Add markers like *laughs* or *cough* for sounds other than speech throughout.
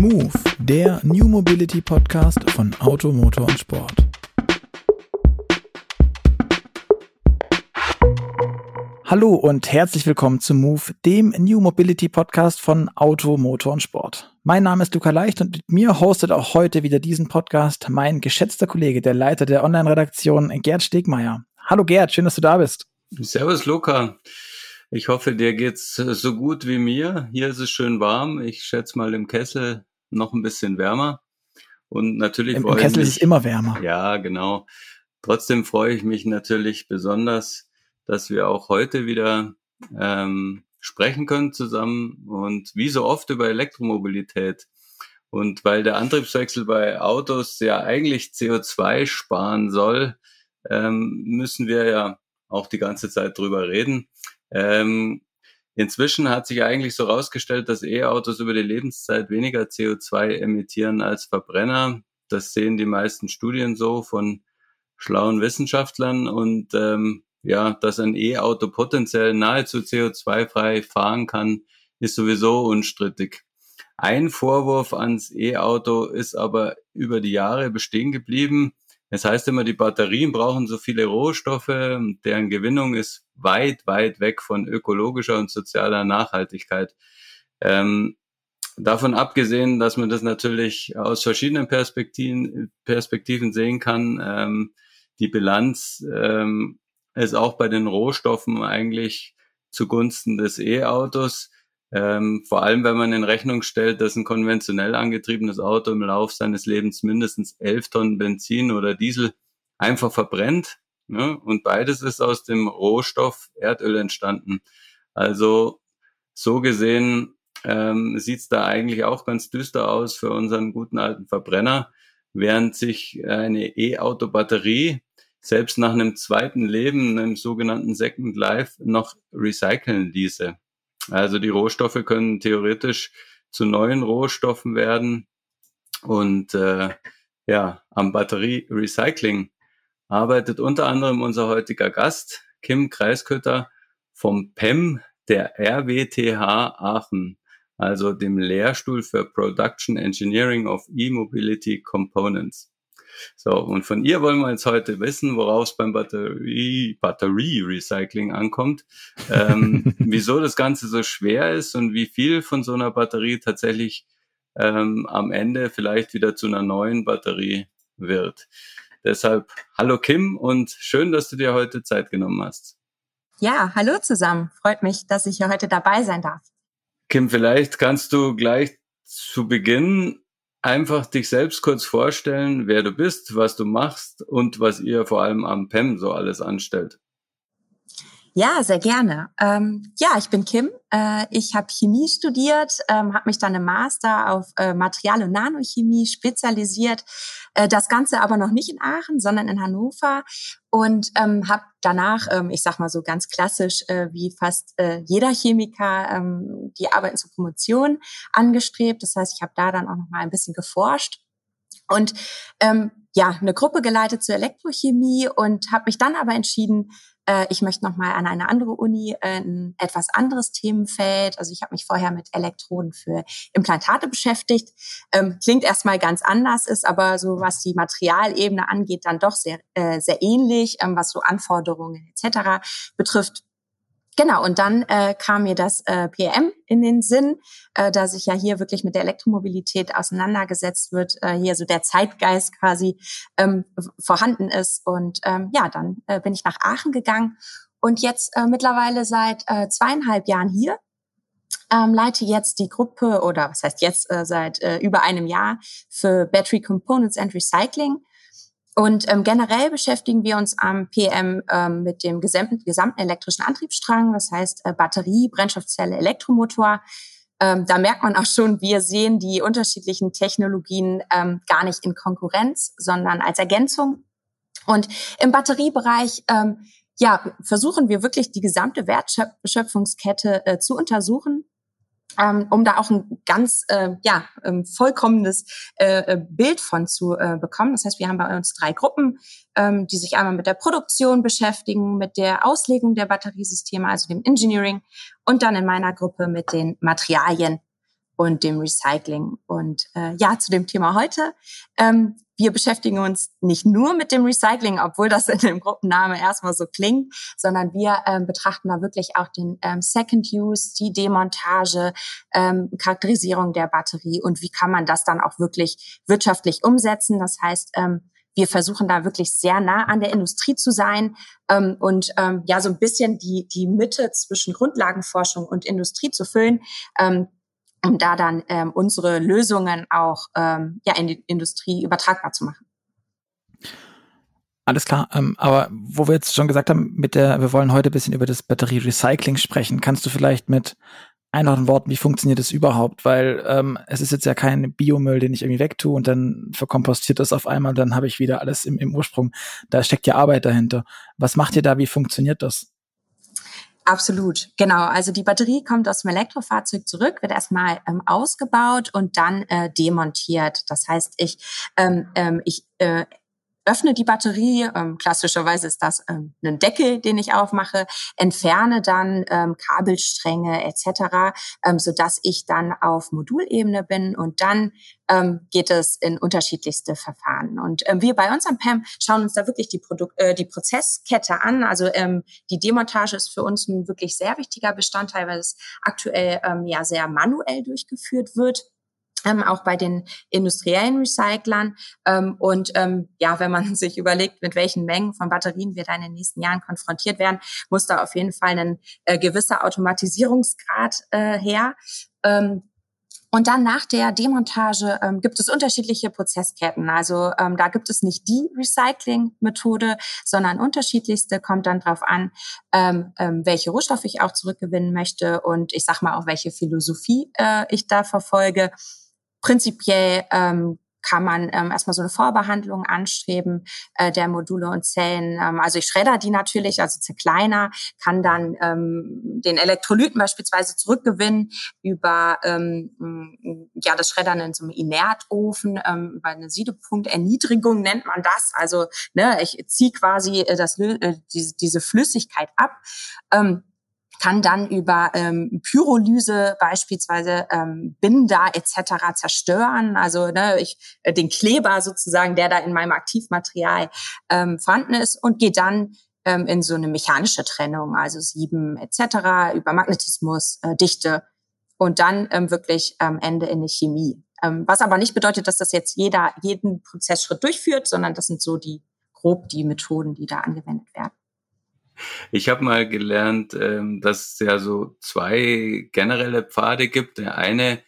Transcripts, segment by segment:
Move, der New Mobility Podcast von Auto, Motor und Sport. Hallo und herzlich willkommen zu Move, dem New Mobility Podcast von Auto, Motor und Sport. Mein Name ist Luca Leicht und mit mir hostet auch heute wieder diesen Podcast mein geschätzter Kollege, der Leiter der Online-Redaktion Gerd Stegmeier. Hallo Gerd, schön, dass du da bist. Servus Luca. Ich hoffe, dir geht's so gut wie mir. Hier ist es schön warm. Ich schätze mal im Kessel noch ein bisschen wärmer. Und natürlich Im, im Kessel mich, ist es immer wärmer. Ja, genau. Trotzdem freue ich mich natürlich besonders, dass wir auch heute wieder ähm, sprechen können zusammen und wie so oft über Elektromobilität. Und weil der Antriebswechsel bei Autos ja eigentlich CO2 sparen soll, ähm, müssen wir ja auch die ganze Zeit drüber reden. Ähm, inzwischen hat sich eigentlich so rausgestellt, dass E-Autos über die Lebenszeit weniger CO2 emittieren als Verbrenner. Das sehen die meisten Studien so von schlauen Wissenschaftlern und ähm, ja, dass ein E-Auto potenziell nahezu CO2-frei fahren kann, ist sowieso unstrittig. Ein Vorwurf ans E-Auto ist aber über die Jahre bestehen geblieben. Es heißt immer, die Batterien brauchen so viele Rohstoffe, deren Gewinnung ist weit, weit weg von ökologischer und sozialer Nachhaltigkeit. Ähm, davon abgesehen, dass man das natürlich aus verschiedenen Perspektiven, Perspektiven sehen kann, ähm, die Bilanz ähm, ist auch bei den Rohstoffen eigentlich zugunsten des E-Autos. Ähm, vor allem, wenn man in Rechnung stellt, dass ein konventionell angetriebenes Auto im Lauf seines Lebens mindestens elf Tonnen Benzin oder Diesel einfach verbrennt. Ne? Und beides ist aus dem Rohstoff Erdöl entstanden. Also so gesehen ähm, sieht es da eigentlich auch ganz düster aus für unseren guten alten Verbrenner, während sich eine E-Auto-Batterie selbst nach einem zweiten Leben, einem sogenannten Second Life, noch recyceln ließe. Also die Rohstoffe können theoretisch zu neuen Rohstoffen werden. Und äh, ja, am Batterie-Recycling arbeitet unter anderem unser heutiger Gast, Kim Kreiskötter vom PEM der RWTH Aachen, also dem Lehrstuhl für Production Engineering of E-Mobility Components. So, und von ihr wollen wir jetzt heute wissen, worauf es beim Batterie, Batterie-Recycling ankommt, ähm, *laughs* wieso das Ganze so schwer ist und wie viel von so einer Batterie tatsächlich ähm, am Ende vielleicht wieder zu einer neuen Batterie wird. Deshalb hallo Kim und schön, dass du dir heute Zeit genommen hast. Ja, hallo zusammen. Freut mich, dass ich hier heute dabei sein darf. Kim, vielleicht kannst du gleich zu Beginn einfach dich selbst kurz vorstellen, wer du bist, was du machst und was ihr vor allem am PEM so alles anstellt. Ja, sehr gerne. Ähm, ja, ich bin Kim. Äh, ich habe Chemie studiert, ähm, habe mich dann im Master auf äh, Material- und Nanochemie spezialisiert. Äh, das Ganze aber noch nicht in Aachen, sondern in Hannover und ähm, habe danach, ähm, ich sag mal so ganz klassisch, äh, wie fast äh, jeder Chemiker, ähm, die Arbeiten zur Promotion angestrebt. Das heißt, ich habe da dann auch noch mal ein bisschen geforscht und ähm, ja eine Gruppe geleitet zur Elektrochemie und habe mich dann aber entschieden, äh, ich möchte noch mal an eine andere Uni äh, ein etwas anderes Themenfeld. Also ich habe mich vorher mit Elektroden für Implantate beschäftigt. Ähm, klingt erstmal ganz anders, ist aber so, was die Materialebene angeht, dann doch sehr, äh, sehr ähnlich, ähm, was so Anforderungen etc. betrifft. Genau, und dann äh, kam mir das äh, PM in den Sinn, äh, da sich ja hier wirklich mit der Elektromobilität auseinandergesetzt wird, äh, hier so der Zeitgeist quasi ähm, vorhanden ist. Und ähm, ja, dann äh, bin ich nach Aachen gegangen und jetzt äh, mittlerweile seit äh, zweieinhalb Jahren hier. Ähm, leite jetzt die Gruppe oder was heißt jetzt äh, seit äh, über einem Jahr für Battery Components and Recycling und ähm, generell beschäftigen wir uns am PM ähm, mit dem gesamten, gesamten elektrischen Antriebsstrang, das heißt äh, Batterie, Brennstoffzelle, Elektromotor. Ähm, da merkt man auch schon, wir sehen die unterschiedlichen Technologien ähm, gar nicht in Konkurrenz, sondern als Ergänzung. Und im Batteriebereich ähm, ja, versuchen wir wirklich die gesamte Wertschöpfungskette äh, zu untersuchen ähm, um da auch ein ganz äh, ja ähm, vollkommenes äh, äh, Bild von zu äh, bekommen. Das heißt, wir haben bei uns drei Gruppen, ähm, die sich einmal mit der Produktion beschäftigen, mit der Auslegung der Batteriesysteme, also dem Engineering, und dann in meiner Gruppe mit den Materialien. Und dem Recycling. Und äh, ja, zu dem Thema heute. Ähm, wir beschäftigen uns nicht nur mit dem Recycling, obwohl das in dem Gruppenname erstmal so klingt, sondern wir ähm, betrachten da wirklich auch den ähm, Second Use, die Demontage, ähm, Charakterisierung der Batterie und wie kann man das dann auch wirklich wirtschaftlich umsetzen. Das heißt, ähm, wir versuchen da wirklich sehr nah an der Industrie zu sein ähm, und ähm, ja so ein bisschen die die Mitte zwischen Grundlagenforschung und Industrie zu füllen. Ähm, um da dann ähm, unsere Lösungen auch ähm, ja in die Industrie übertragbar zu machen. Alles klar, ähm, aber wo wir jetzt schon gesagt haben, mit der, wir wollen heute ein bisschen über das Batterie-Recycling sprechen. Kannst du vielleicht mit einfachen Worten, wie funktioniert das überhaupt? Weil ähm, es ist jetzt ja kein Biomüll, den ich irgendwie wegtue und dann verkompostiert das auf einmal, dann habe ich wieder alles im, im Ursprung. Da steckt ja Arbeit dahinter. Was macht ihr da? Wie funktioniert das? Absolut, genau. Also die Batterie kommt aus dem Elektrofahrzeug zurück, wird erstmal ähm, ausgebaut und dann äh, demontiert. Das heißt, ich, ähm, ähm, ich äh, öffne die Batterie, ähm, klassischerweise ist das ähm, ein Deckel, den ich aufmache, entferne dann ähm, Kabelstränge etc., ähm, so dass ich dann auf Modulebene bin und dann ähm, geht es in unterschiedlichste Verfahren. Und ähm, wir bei uns am PEM schauen uns da wirklich die, Produkt, äh, die Prozesskette an. Also ähm, die Demontage ist für uns ein wirklich sehr wichtiger Bestandteil, weil es aktuell ähm, ja sehr manuell durchgeführt wird ähm, auch bei den industriellen Recyclern. Ähm, und ähm, ja, wenn man *laughs* sich überlegt, mit welchen Mengen von Batterien wir da in den nächsten Jahren konfrontiert werden, muss da auf jeden Fall ein äh, gewisser Automatisierungsgrad äh, her. Ähm, und dann nach der Demontage ähm, gibt es unterschiedliche Prozessketten. Also ähm, da gibt es nicht die Recycling-Methode, sondern unterschiedlichste kommt dann drauf an, ähm, ähm, welche Rohstoffe ich auch zurückgewinnen möchte und ich sag mal auch welche Philosophie äh, ich da verfolge. Prinzipiell ähm, kann man ähm, erstmal so eine Vorbehandlung anstreben äh, der Module und Zellen. Ähm, also ich schredder die natürlich, also zerkleiner, kann dann ähm, den Elektrolyten beispielsweise zurückgewinnen über ähm, ja das Schreddern in so einem Inertofen, ähm, über eine Siedepunkterniedrigung nennt man das. Also ne, ich ziehe quasi äh, das, äh, diese, diese Flüssigkeit ab. Ähm, kann dann über ähm, Pyrolyse beispielsweise ähm, Binder etc. zerstören. Also ne, ich äh, den Kleber sozusagen, der da in meinem Aktivmaterial ähm, vorhanden ist und geht dann ähm, in so eine mechanische Trennung, also Sieben etc. über Magnetismus, äh, Dichte und dann ähm, wirklich am ähm, Ende in eine Chemie. Ähm, was aber nicht bedeutet, dass das jetzt jeder jeden Prozessschritt durchführt, sondern das sind so die grob die Methoden, die da angewendet werden. Ich habe mal gelernt, ähm, dass es ja so zwei generelle Pfade gibt. Der eine,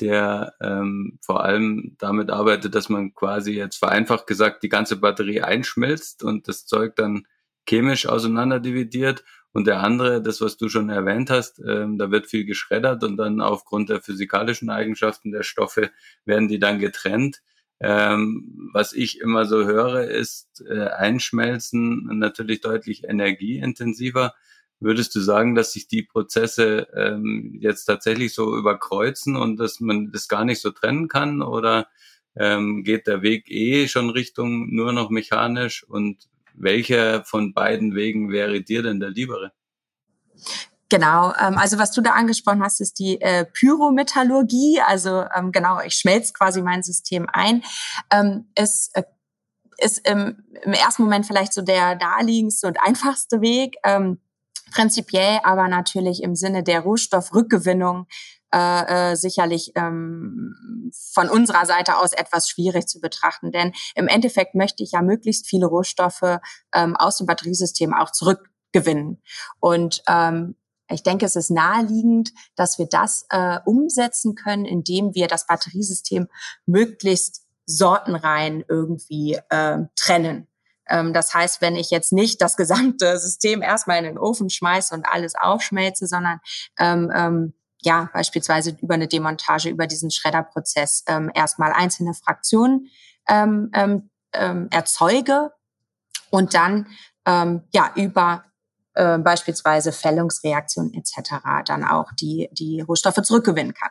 der ähm, vor allem damit arbeitet, dass man quasi jetzt vereinfacht gesagt die ganze Batterie einschmilzt und das Zeug dann chemisch auseinanderdividiert. Und der andere, das, was du schon erwähnt hast, ähm, da wird viel geschreddert und dann aufgrund der physikalischen Eigenschaften der Stoffe werden die dann getrennt. Ähm, was ich immer so höre, ist äh, Einschmelzen natürlich deutlich energieintensiver. Würdest du sagen, dass sich die Prozesse ähm, jetzt tatsächlich so überkreuzen und dass man das gar nicht so trennen kann? Oder ähm, geht der Weg eh schon Richtung nur noch mechanisch? Und welcher von beiden Wegen wäre dir denn der liebere? Genau, ähm, also was du da angesprochen hast, ist die äh, Pyrometallurgie. Also ähm, genau, ich schmelze quasi mein System ein. Ähm, es äh, ist im, im ersten Moment vielleicht so der naheliegendste und einfachste Weg. Ähm, prinzipiell aber natürlich im Sinne der Rohstoffrückgewinnung äh, äh, sicherlich ähm, von unserer Seite aus etwas schwierig zu betrachten. Denn im Endeffekt möchte ich ja möglichst viele Rohstoffe ähm, aus dem Batteriesystem auch zurückgewinnen. Und ähm, ich denke, es ist naheliegend, dass wir das äh, umsetzen können, indem wir das Batteriesystem möglichst sortenrein irgendwie äh, trennen. Ähm, das heißt, wenn ich jetzt nicht das gesamte *laughs* System erstmal in den Ofen schmeiße und alles aufschmelze, sondern ähm, ähm, ja beispielsweise über eine Demontage, über diesen Schredderprozess ähm, erstmal einzelne Fraktionen ähm, ähm, ähm, erzeuge und dann ähm, ja über äh, beispielsweise Fällungsreaktionen etc. dann auch die, die Rohstoffe zurückgewinnen kann.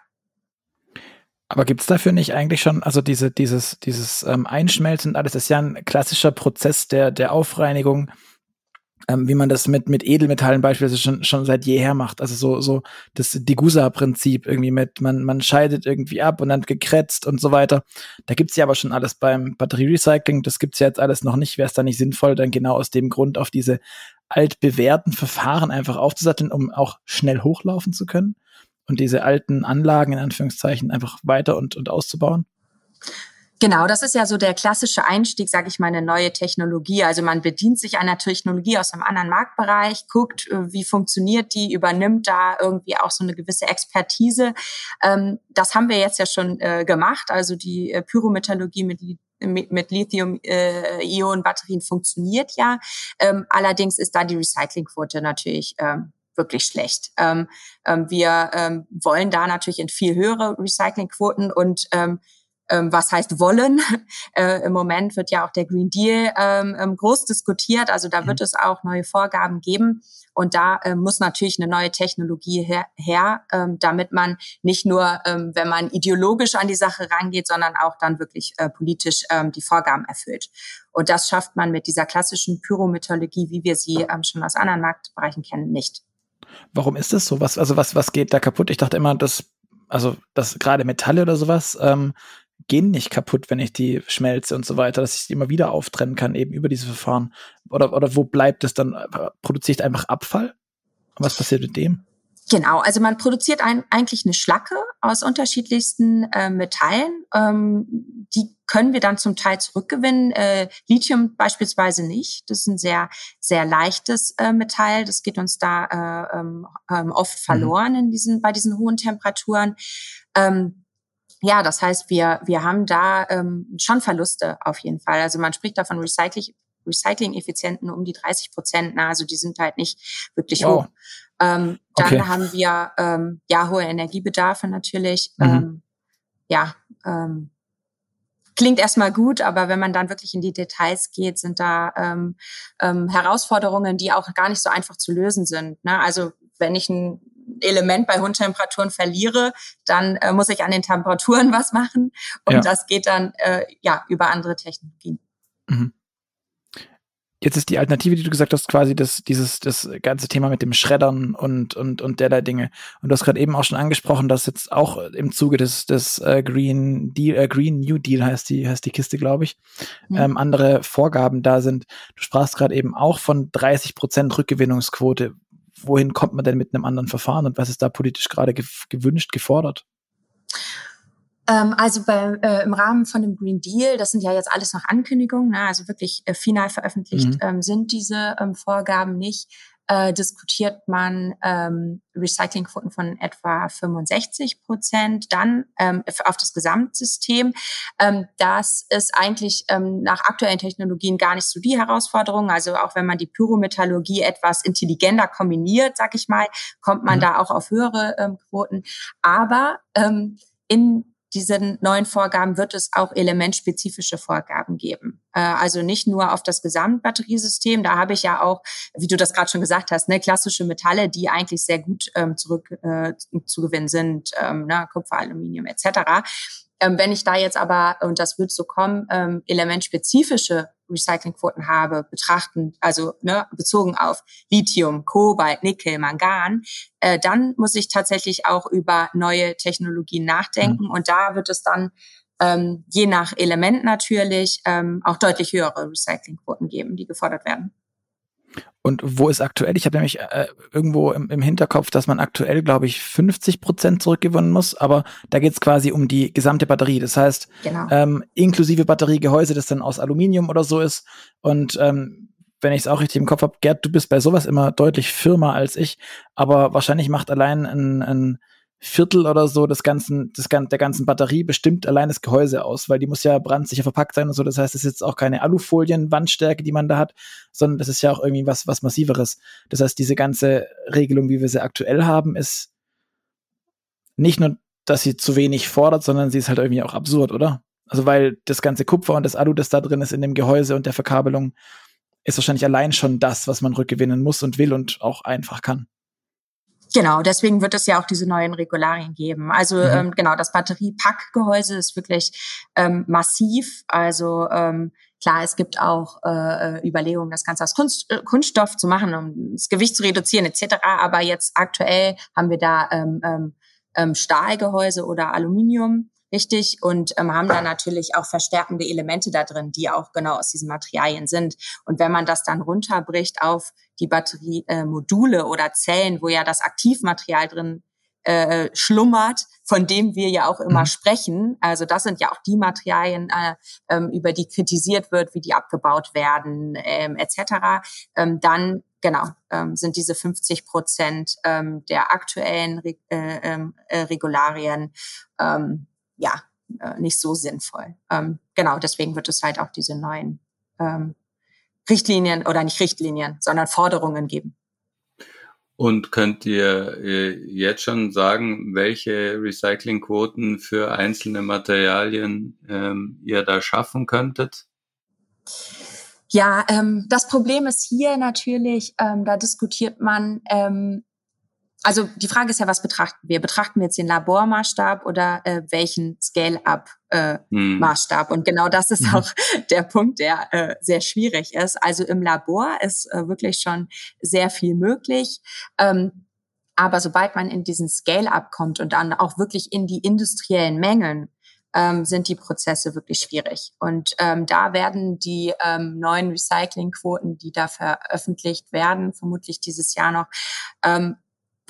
Aber gibt's dafür nicht eigentlich schon, also diese, dieses, dieses ähm, Einschmelzen alles ist ja ein klassischer Prozess der, der Aufreinigung. ähm, wie man das mit, mit Edelmetallen beispielsweise schon, schon seit jeher macht. Also so, so das Degusa-Prinzip irgendwie mit, man, man scheidet irgendwie ab und dann gekretzt und so weiter. Da gibt's ja aber schon alles beim Batterierecycling. Das gibt's ja jetzt alles noch nicht. Wäre es da nicht sinnvoll, dann genau aus dem Grund auf diese altbewährten Verfahren einfach aufzusatteln, um auch schnell hochlaufen zu können und diese alten Anlagen in Anführungszeichen einfach weiter und, und auszubauen? Genau, das ist ja so der klassische Einstieg, sage ich mal, eine neue Technologie. Also man bedient sich einer Technologie aus einem anderen Marktbereich, guckt, äh, wie funktioniert die, übernimmt da irgendwie auch so eine gewisse Expertise. Ähm, das haben wir jetzt ja schon äh, gemacht. Also die äh, Pyrometallurgie mit mit, Lithium-Ionen-Batterien funktioniert ja. Ähm, allerdings ist da die Recyclingquote natürlich ähm, wirklich schlecht. Ähm, ähm, wir ähm, wollen da natürlich in viel höhere Recyclingquoten und ähm, was heißt wollen. *laughs* Äh, Im Moment wird ja auch der Green Deal ähm, ähm, groß diskutiert. Also da wird mhm. es auch neue Vorgaben geben. Und da äh, muss natürlich eine neue Technologie her, her ähm, damit man nicht nur, ähm, wenn man ideologisch an die Sache rangeht, sondern auch dann wirklich äh, politisch ähm, die Vorgaben erfüllt. Und das schafft man mit dieser klassischen Pyrometallurgie, wie wir sie ähm, schon aus anderen Marktbereichen kennen, nicht. Warum ist das so? Was, also was, was geht da kaputt? Ich dachte immer, dass, also, dass gerade Metalle oder sowas ähm, gehen nicht kaputt, wenn ich die schmelze und so weiter, dass ich die immer wieder auftrennen kann, eben über diese Verfahren. Oder, oder wo bleibt es dann? Produziert einfach Abfall? Was passiert mit dem? Genau, also man produziert ein, eigentlich eine Schlacke aus unterschiedlichsten äh, Metallen. Ähm, die können wir dann zum Teil zurückgewinnen. Äh, Lithium beispielsweise nicht. Das ist ein sehr, sehr leichtes äh, Metall. Das geht uns da äh, ähm, ähm oft mhm. verloren in diesen, bei diesen hohen Temperaturen. Ähm, ja, das heißt, wir, wir haben da ähm, schon Verluste auf jeden Fall. Also man spricht davon Recycling, Recycling-Effizienten um die 30 Prozent. Na, also die sind halt nicht wirklich wow. hoch. Ähm, dann okay. haben wir ähm, ja hohe Energiebedarfe natürlich. Mhm. Ähm, ja, ähm, klingt erstmal gut, aber wenn man dann wirklich in die Details geht, sind da ähm, ähm, Herausforderungen, die auch gar nicht so einfach zu lösen sind. Ne? Also wenn ich ein Element bei hohen Temperaturen verliere, dann äh, muss ich an den Temperaturen *laughs* was machen. Und ja. das geht dann äh, ja über andere Technologien. Mhm. Jetzt ist die Alternative, die du gesagt hast, quasi das, dieses, das ganze Thema mit dem Schreddern und, und, und derlei Dinge. Und du hast gerade eben auch schon angesprochen, dass jetzt auch im Zuge des, des äh, Green Deal, äh, Green New Deal heißt die, heißt die Kiste, glaube ich, mhm. ähm, andere Vorgaben da sind. Du sprachst gerade eben auch von 30 Prozent Rückgewinnungsquote wohin kommt man denn mit einem anderen Verfahren und was ist da politisch gerade gewünscht, gefordert? Ähm, also bei, äh, im Rahmen von dem Green Deal, das sind ja jetzt alles noch Ankündigungen, ne, also wirklich äh, final veröffentlicht mhm. ähm, sind diese ähm, Vorgaben nicht äh, diskutiert man ähm, Recyclingquoten von etwa 65 Prozent, dann ähm, auf das Gesamtsystem. Ähm, das ist eigentlich ähm, nach aktuellen Technologien gar nicht so die Herausforderung. Also auch wenn man die Pyrometallurgie etwas intelligenter kombiniert, sag ich mal, kommt man mhm. da auch auf höhere ähm, Quoten. Aber ähm, in diesen neuen Vorgaben wird es auch elementspezifische Vorgaben geben. Äh, also nicht nur auf das Gesamtbatteriesystem. Da habe ich ja auch, wie du das gerade schon gesagt hast, ne, klassische Metalle, die eigentlich sehr gut ähm, zurück äh, zu gewinnen sind, ähm, ne, Kupfer, Aluminium etc. Ähm, wenn ich da jetzt aber, und das wird so kommen, ähm, elementspezifische Recyclingquoten habe, betrachten, also ne, bezogen auf Lithium, Kobalt, Nickel, Mangan, äh, dann muss ich tatsächlich auch über neue Technologien nachdenken. Mhm. Und da wird es dann ähm, je nach Element natürlich ähm, auch deutlich höhere Recyclingquoten geben, die gefordert werden. Und wo ist aktuell? Ich habe nämlich äh, irgendwo im, im, Hinterkopf, dass man aktuell, glaube ich, 50 Prozent zurückgewinnen muss, aber da geht es quasi um die gesamte Batterie. Das heißt, genau. ähm, inklusive Batteriegehäuse, das dann aus Aluminium oder so ist. Und ähm, wenn ich es auch richtig im Kopf habe, Gerd, du bist bei sowas immer deutlich firmer als ich, aber wahrscheinlich macht allein ein, ein Viertel oder so des ganzen, des, der ganzen Batterie bestimmt allein das Gehäuse aus, weil die muss ja brandsicher verpackt sein und so. Das heißt, es ist jetzt auch keine Alufolien-Wandstärke, die man da hat, sondern das ist ja auch irgendwie was, was Massiveres. Das heißt, diese ganze Regelung, wie wir sie aktuell haben, ist nicht nur, dass sie zu wenig fordert, sondern sie ist halt irgendwie auch absurd, oder? Also, weil das ganze Kupfer und das Alu, das da drin ist in dem Gehäuse und der Verkabelung, ist wahrscheinlich allein schon das, was man rückgewinnen muss und will und auch einfach kann. Genau, deswegen wird es ja auch diese neuen Regularien geben. Also mhm. ähm, genau, das Batteriepackgehäuse ist wirklich ähm, massiv. Also ähm, klar, es gibt auch äh, Überlegungen, das Ganze aus Kunst, äh, Kunststoff zu machen, um das Gewicht zu reduzieren etc. Aber jetzt aktuell haben wir da ähm, ähm, ähm Stahlgehäuse oder Aluminium richtig und ähm, haben dann natürlich auch verstärkende Elemente da drin, die auch genau aus diesen Materialien sind. Und wenn man das dann runterbricht auf die Batteriemodule äh, oder Zellen, wo ja das Aktivmaterial drin äh, schlummert, von dem wir ja auch immer mhm. sprechen. Also das sind ja auch die Materialien, äh, ähm, über die kritisiert wird, wie die abgebaut werden, ähm, etc. Ähm, dann genau ähm, sind diese 50 Prozent ähm, der aktuellen Re äh, ähm, äh, Regularien ähm, ja äh, nicht so sinnvoll. Ähm, genau, deswegen wird es halt auch diese neuen ähm, Richtlinien oder nicht Richtlinien, sondern Forderungen geben. Und könnt ihr jetzt schon sagen, welche Recyclingquoten für einzelne Materialien ähm, ihr da schaffen könntet? Ja, ähm, das Problem ist hier natürlich, ähm, da diskutiert man ähm, also die Frage ist ja, was betrachten wir? Betrachten wir jetzt den Labormaßstab oder äh, welchen Scale-up-Maßstab? Äh, hm. Und genau das ist mhm. auch *laughs* der Punkt, der äh, sehr schwierig ist. Also im Labor ist äh, wirklich schon sehr viel möglich. Ähm, aber sobald man in diesen Scale-up kommt und dann auch wirklich in die industriellen Mengen, ähm, sind die Prozesse wirklich schwierig. Und ähm, da werden die ähm, neuen Recyclingquoten, die da veröffentlicht werden, vermutlich dieses Jahr noch, ähm,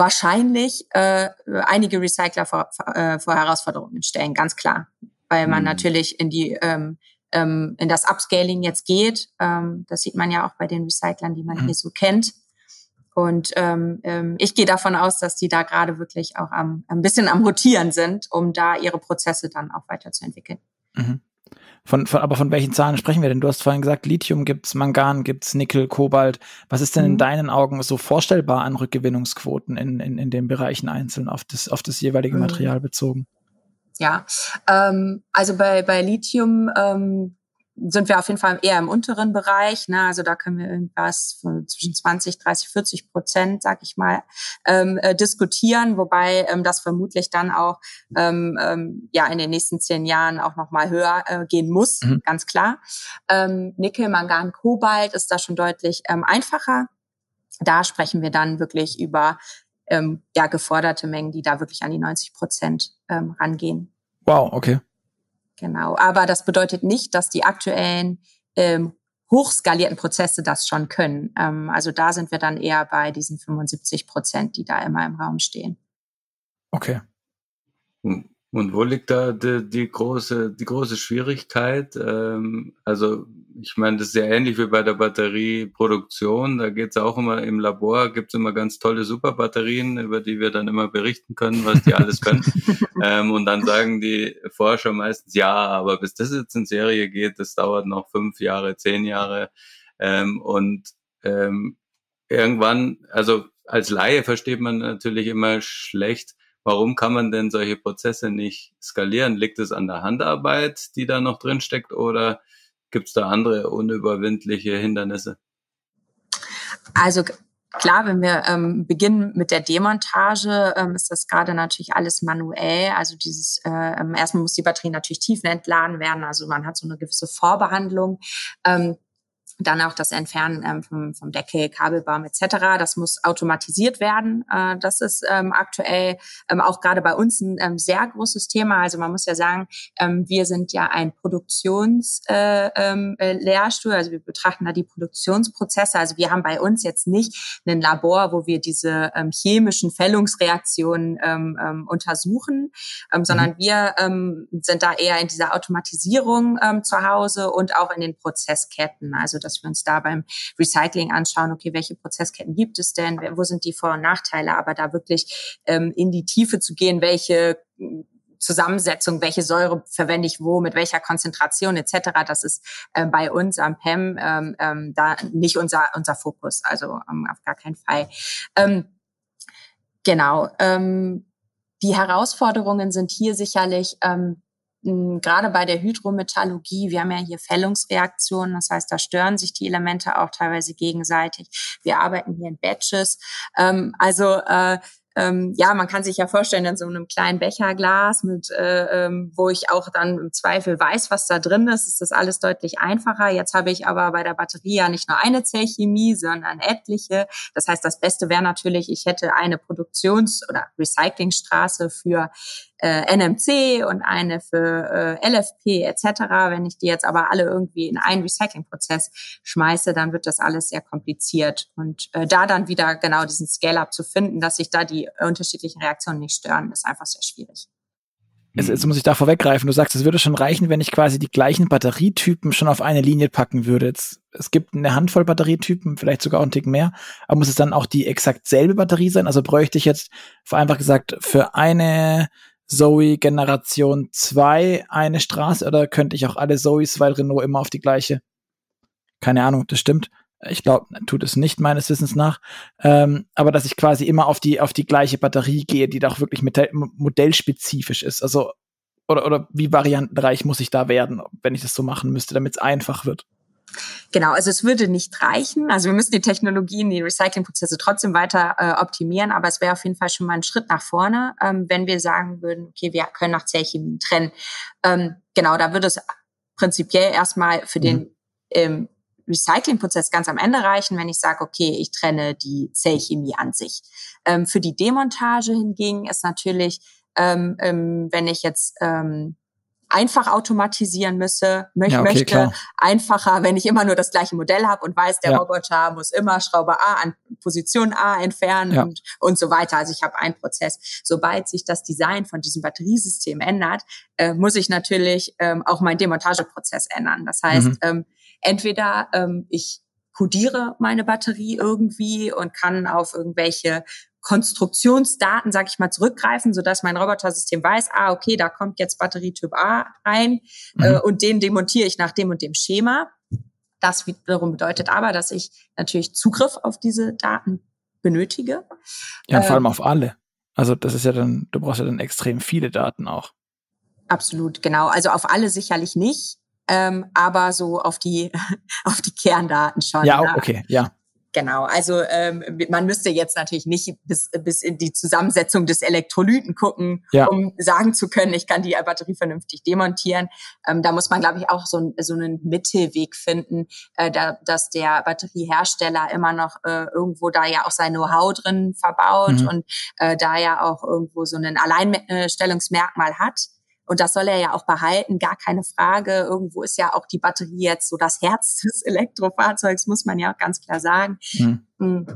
wahrscheinlich äh, einige Recycler vor, äh, vor Herausforderungen stellen, ganz klar. Weil man mhm. natürlich in die ähm, ähm, in das Upscaling jetzt geht. Ähm, das sieht man ja auch bei den Recyclern, die man mhm. hier so kennt. Und ähm, ähm, ich gehe davon aus, dass die da gerade wirklich auch am, ein bisschen am Rotieren sind, um da ihre Prozesse dann auch weiterzuentwickeln. Mhm. Von, von, aber von welchen Zahlen sprechen wir denn? Du hast vorhin gesagt, Lithium gibt's, Mangan gibt's, Nickel, Kobalt. Was ist denn in mhm. deinen Augen so vorstellbar an Rückgewinnungsquoten in, in, in den Bereichen einzeln auf das, auf das jeweilige mhm. Material bezogen? Ja, ähm, also bei, bei Lithium ähm, sind wir auf jeden Fall eher im unteren Bereich. Ne? Also da können wir irgendwas von zwischen 20, 30, 40 Prozent, sag ich mal, ähm, äh, diskutieren, wobei ähm, das vermutlich dann auch ähm, ähm, ja in den nächsten zehn Jahren auch noch mal höher äh, gehen muss, mhm. ganz klar. Ähm, Nickel, Mangan, Kobalt ist da schon deutlich ähm, einfacher. Da sprechen wir dann wirklich über ähm, ja geforderte Mengen, die da wirklich an die 90 Prozent ähm, rangehen. Wow, okay. Genau. Aber das bedeutet nicht, dass die aktuellen ähm, hochskalierten Prozesse das schon können. Ähm, also da sind wir dann eher bei diesen 75 Prozent, die da immer im Raum stehen. Okay. Hm. Und wo liegt da die, die große, die große Schwierigkeit? Ähm, also ich meine, das ist ja ähnlich wie bei der Batterieproduktion. Da geht's auch immer im Labor, gibt's immer ganz tolle Superbatterien, über die wir dann immer berichten können, was die alles können. *laughs* ähm, und dann sagen die Forscher meistens, ja, aber bis das jetzt in Serie geht, das dauert noch fünf Jahre, zehn Jahre. Ähm, und ähm, irgendwann, also als Laie versteht man natürlich immer schlecht, Warum kann man denn solche Prozesse nicht skalieren? Liegt es an der Handarbeit, die da noch drin steckt, oder gibt es da andere unüberwindliche Hindernisse? Also Klar, wenn wir ähm, beginnen mit der Demontage, ähm, ist das gerade natürlich alles manuell. Also dieses äh, ähm, erstmal muss die Batterie natürlich tiefenentladen werden. Also man hat so eine gewisse Vorbehandlung. Ähm, dann auch das Entfernen ähm, vom, vom Deckel, Kabelbaum etc. Das muss automatisiert werden. Äh, das ist ähm, aktuell ähm, auch gerade bei uns ein ähm, sehr großes Thema. Also man muss ja sagen, ähm, wir sind ja ein Produktionslehrstuhl, äh, ähm, äh, also wir betrachten da die Produktionsprozesse. Also wir haben bei uns jetzt nicht ein Labor, wo wir diese ähm, chemischen Fällungsreaktionen ähm, ähm, untersuchen, ähm, sondern mhm. wir ähm, sind da eher in dieser Automatisierung ähm, zu Hause und auch in den Prozessketten. Also das dass wir uns da beim Recycling anschauen, okay, welche Prozessketten gibt es denn, wo sind die Vor- und Nachteile, aber da wirklich ähm, in die Tiefe zu gehen, welche hm, Zusammensetzung, welche Säure verwende ich wo, mit welcher Konzentration etc. Das ist äh, bei uns am PEM ähm, ähm, da nicht unser unser Fokus, also ähm, auf gar keinen Fall. Ähm, genau. Ähm, die Herausforderungen sind hier sicherlich ähm, gerade bei der Hydrometallurgie, wir haben ja hier Fällungsreaktionen, das heißt, da stören sich die Elemente auch teilweise gegenseitig. Wir arbeiten hier in Batches. Ähm, also äh, ähm, ja, man kann sich ja vorstellen, in so einem kleinen Becherglas, mit, äh, ähm, wo ich auch dann im Zweifel weiß, was da drin ist, ist das alles deutlich einfacher. Jetzt habe ich aber bei der Batterie ja nicht nur eine Zellchemie, sondern etliche. Das heißt, das Beste wäre natürlich, ich hätte eine Produktions- oder Recyclingstraße für äh, NMC und eine für äh, LFP etc. Wenn ich die jetzt aber alle irgendwie in einen Recyclingprozess schmeiße, dann wird das alles sehr kompliziert. Und äh, da dann wieder genau diesen Scale-up zu finden, dass sich da die unterschiedlichen Reaktionen nicht stören, ist einfach sehr schwierig. Jetzt, jetzt muss ich da vorweggreifen. Du sagst, es würde schon reichen, wenn ich quasi die gleichen Batterietypen schon auf eine Linie packen würde. Jetzt, es gibt eine Handvoll Batterietypen, vielleicht sogar einen Tick mehr. Aber muss es dann auch die exakt selbe Batterie sein? Also bräuchte ich jetzt vereinfacht gesagt für eine Zoe Generation 2 eine Straße oder könnte ich auch alle Zoes, weil Renault immer auf die gleiche? Keine Ahnung, das stimmt. Ich glaube, tut es nicht meines Wissens nach. Ähm, aber dass ich quasi immer auf die, auf die gleiche Batterie gehe, die doch wirklich modellspezifisch ist. Also, oder, oder wie variantenreich muss ich da werden, wenn ich das so machen müsste, damit es einfach wird? Genau, also es würde nicht reichen. Also wir müssen die Technologien, die Recyclingprozesse trotzdem weiter äh, optimieren, aber es wäre auf jeden Fall schon mal ein Schritt nach vorne, ähm, wenn wir sagen würden, okay, wir können nach Zellchemien trennen. Ähm, genau, da würde es prinzipiell erstmal für mhm. den ähm, Recyclingprozess ganz am Ende reichen, wenn ich sage, okay, ich trenne die Zellchemie an sich. Ähm, für die Demontage hingegen ist natürlich, ähm, ähm, wenn ich jetzt ähm, einfach automatisieren müsse, möch, ja, okay, möchte klar. einfacher, wenn ich immer nur das gleiche Modell habe und weiß, der ja. Roboter muss immer Schraube A an Position A entfernen ja. und, und so weiter. Also ich habe einen Prozess. Sobald sich das Design von diesem Batteriesystem ändert, äh, muss ich natürlich ähm, auch meinen Demontageprozess ändern. Das heißt, mhm. ähm, entweder ähm, ich codiere meine Batterie irgendwie und kann auf irgendwelche Konstruktionsdaten, sag ich mal, zurückgreifen, so dass mein Robotersystem weiß, ah, okay, da kommt jetzt Batterietyp A rein mhm. äh, und den demontiere ich nach dem und dem Schema. Das wiederum bedeutet aber, dass ich natürlich Zugriff auf diese Daten benötige. Ja, ähm, vor allem auf alle. Also das ist ja dann, du brauchst ja dann extrem viele Daten auch. Absolut, genau. Also auf alle sicherlich nicht, ähm, aber so auf die *laughs* auf die Kerndaten schon. Ja, ne? okay, ja. Genau, also ähm, man müsste jetzt natürlich nicht bis, bis in die Zusammensetzung des Elektrolyten gucken, ja. um sagen zu können, ich kann die Batterie vernünftig demontieren. Ähm, da muss man, glaube ich, auch so, so einen Mittelweg finden, äh, da, dass der Batteriehersteller immer noch äh, irgendwo da ja auch sein Know-how drin verbaut mhm. und äh, da ja auch irgendwo so ein Alleinstellungsmerkmal hat. Und das soll er ja auch behalten, gar keine Frage. Irgendwo ist ja auch die Batterie jetzt so das Herz *laughs* des Elektrofahrzeugs, muss man ja auch ganz klar sagen. Mhm.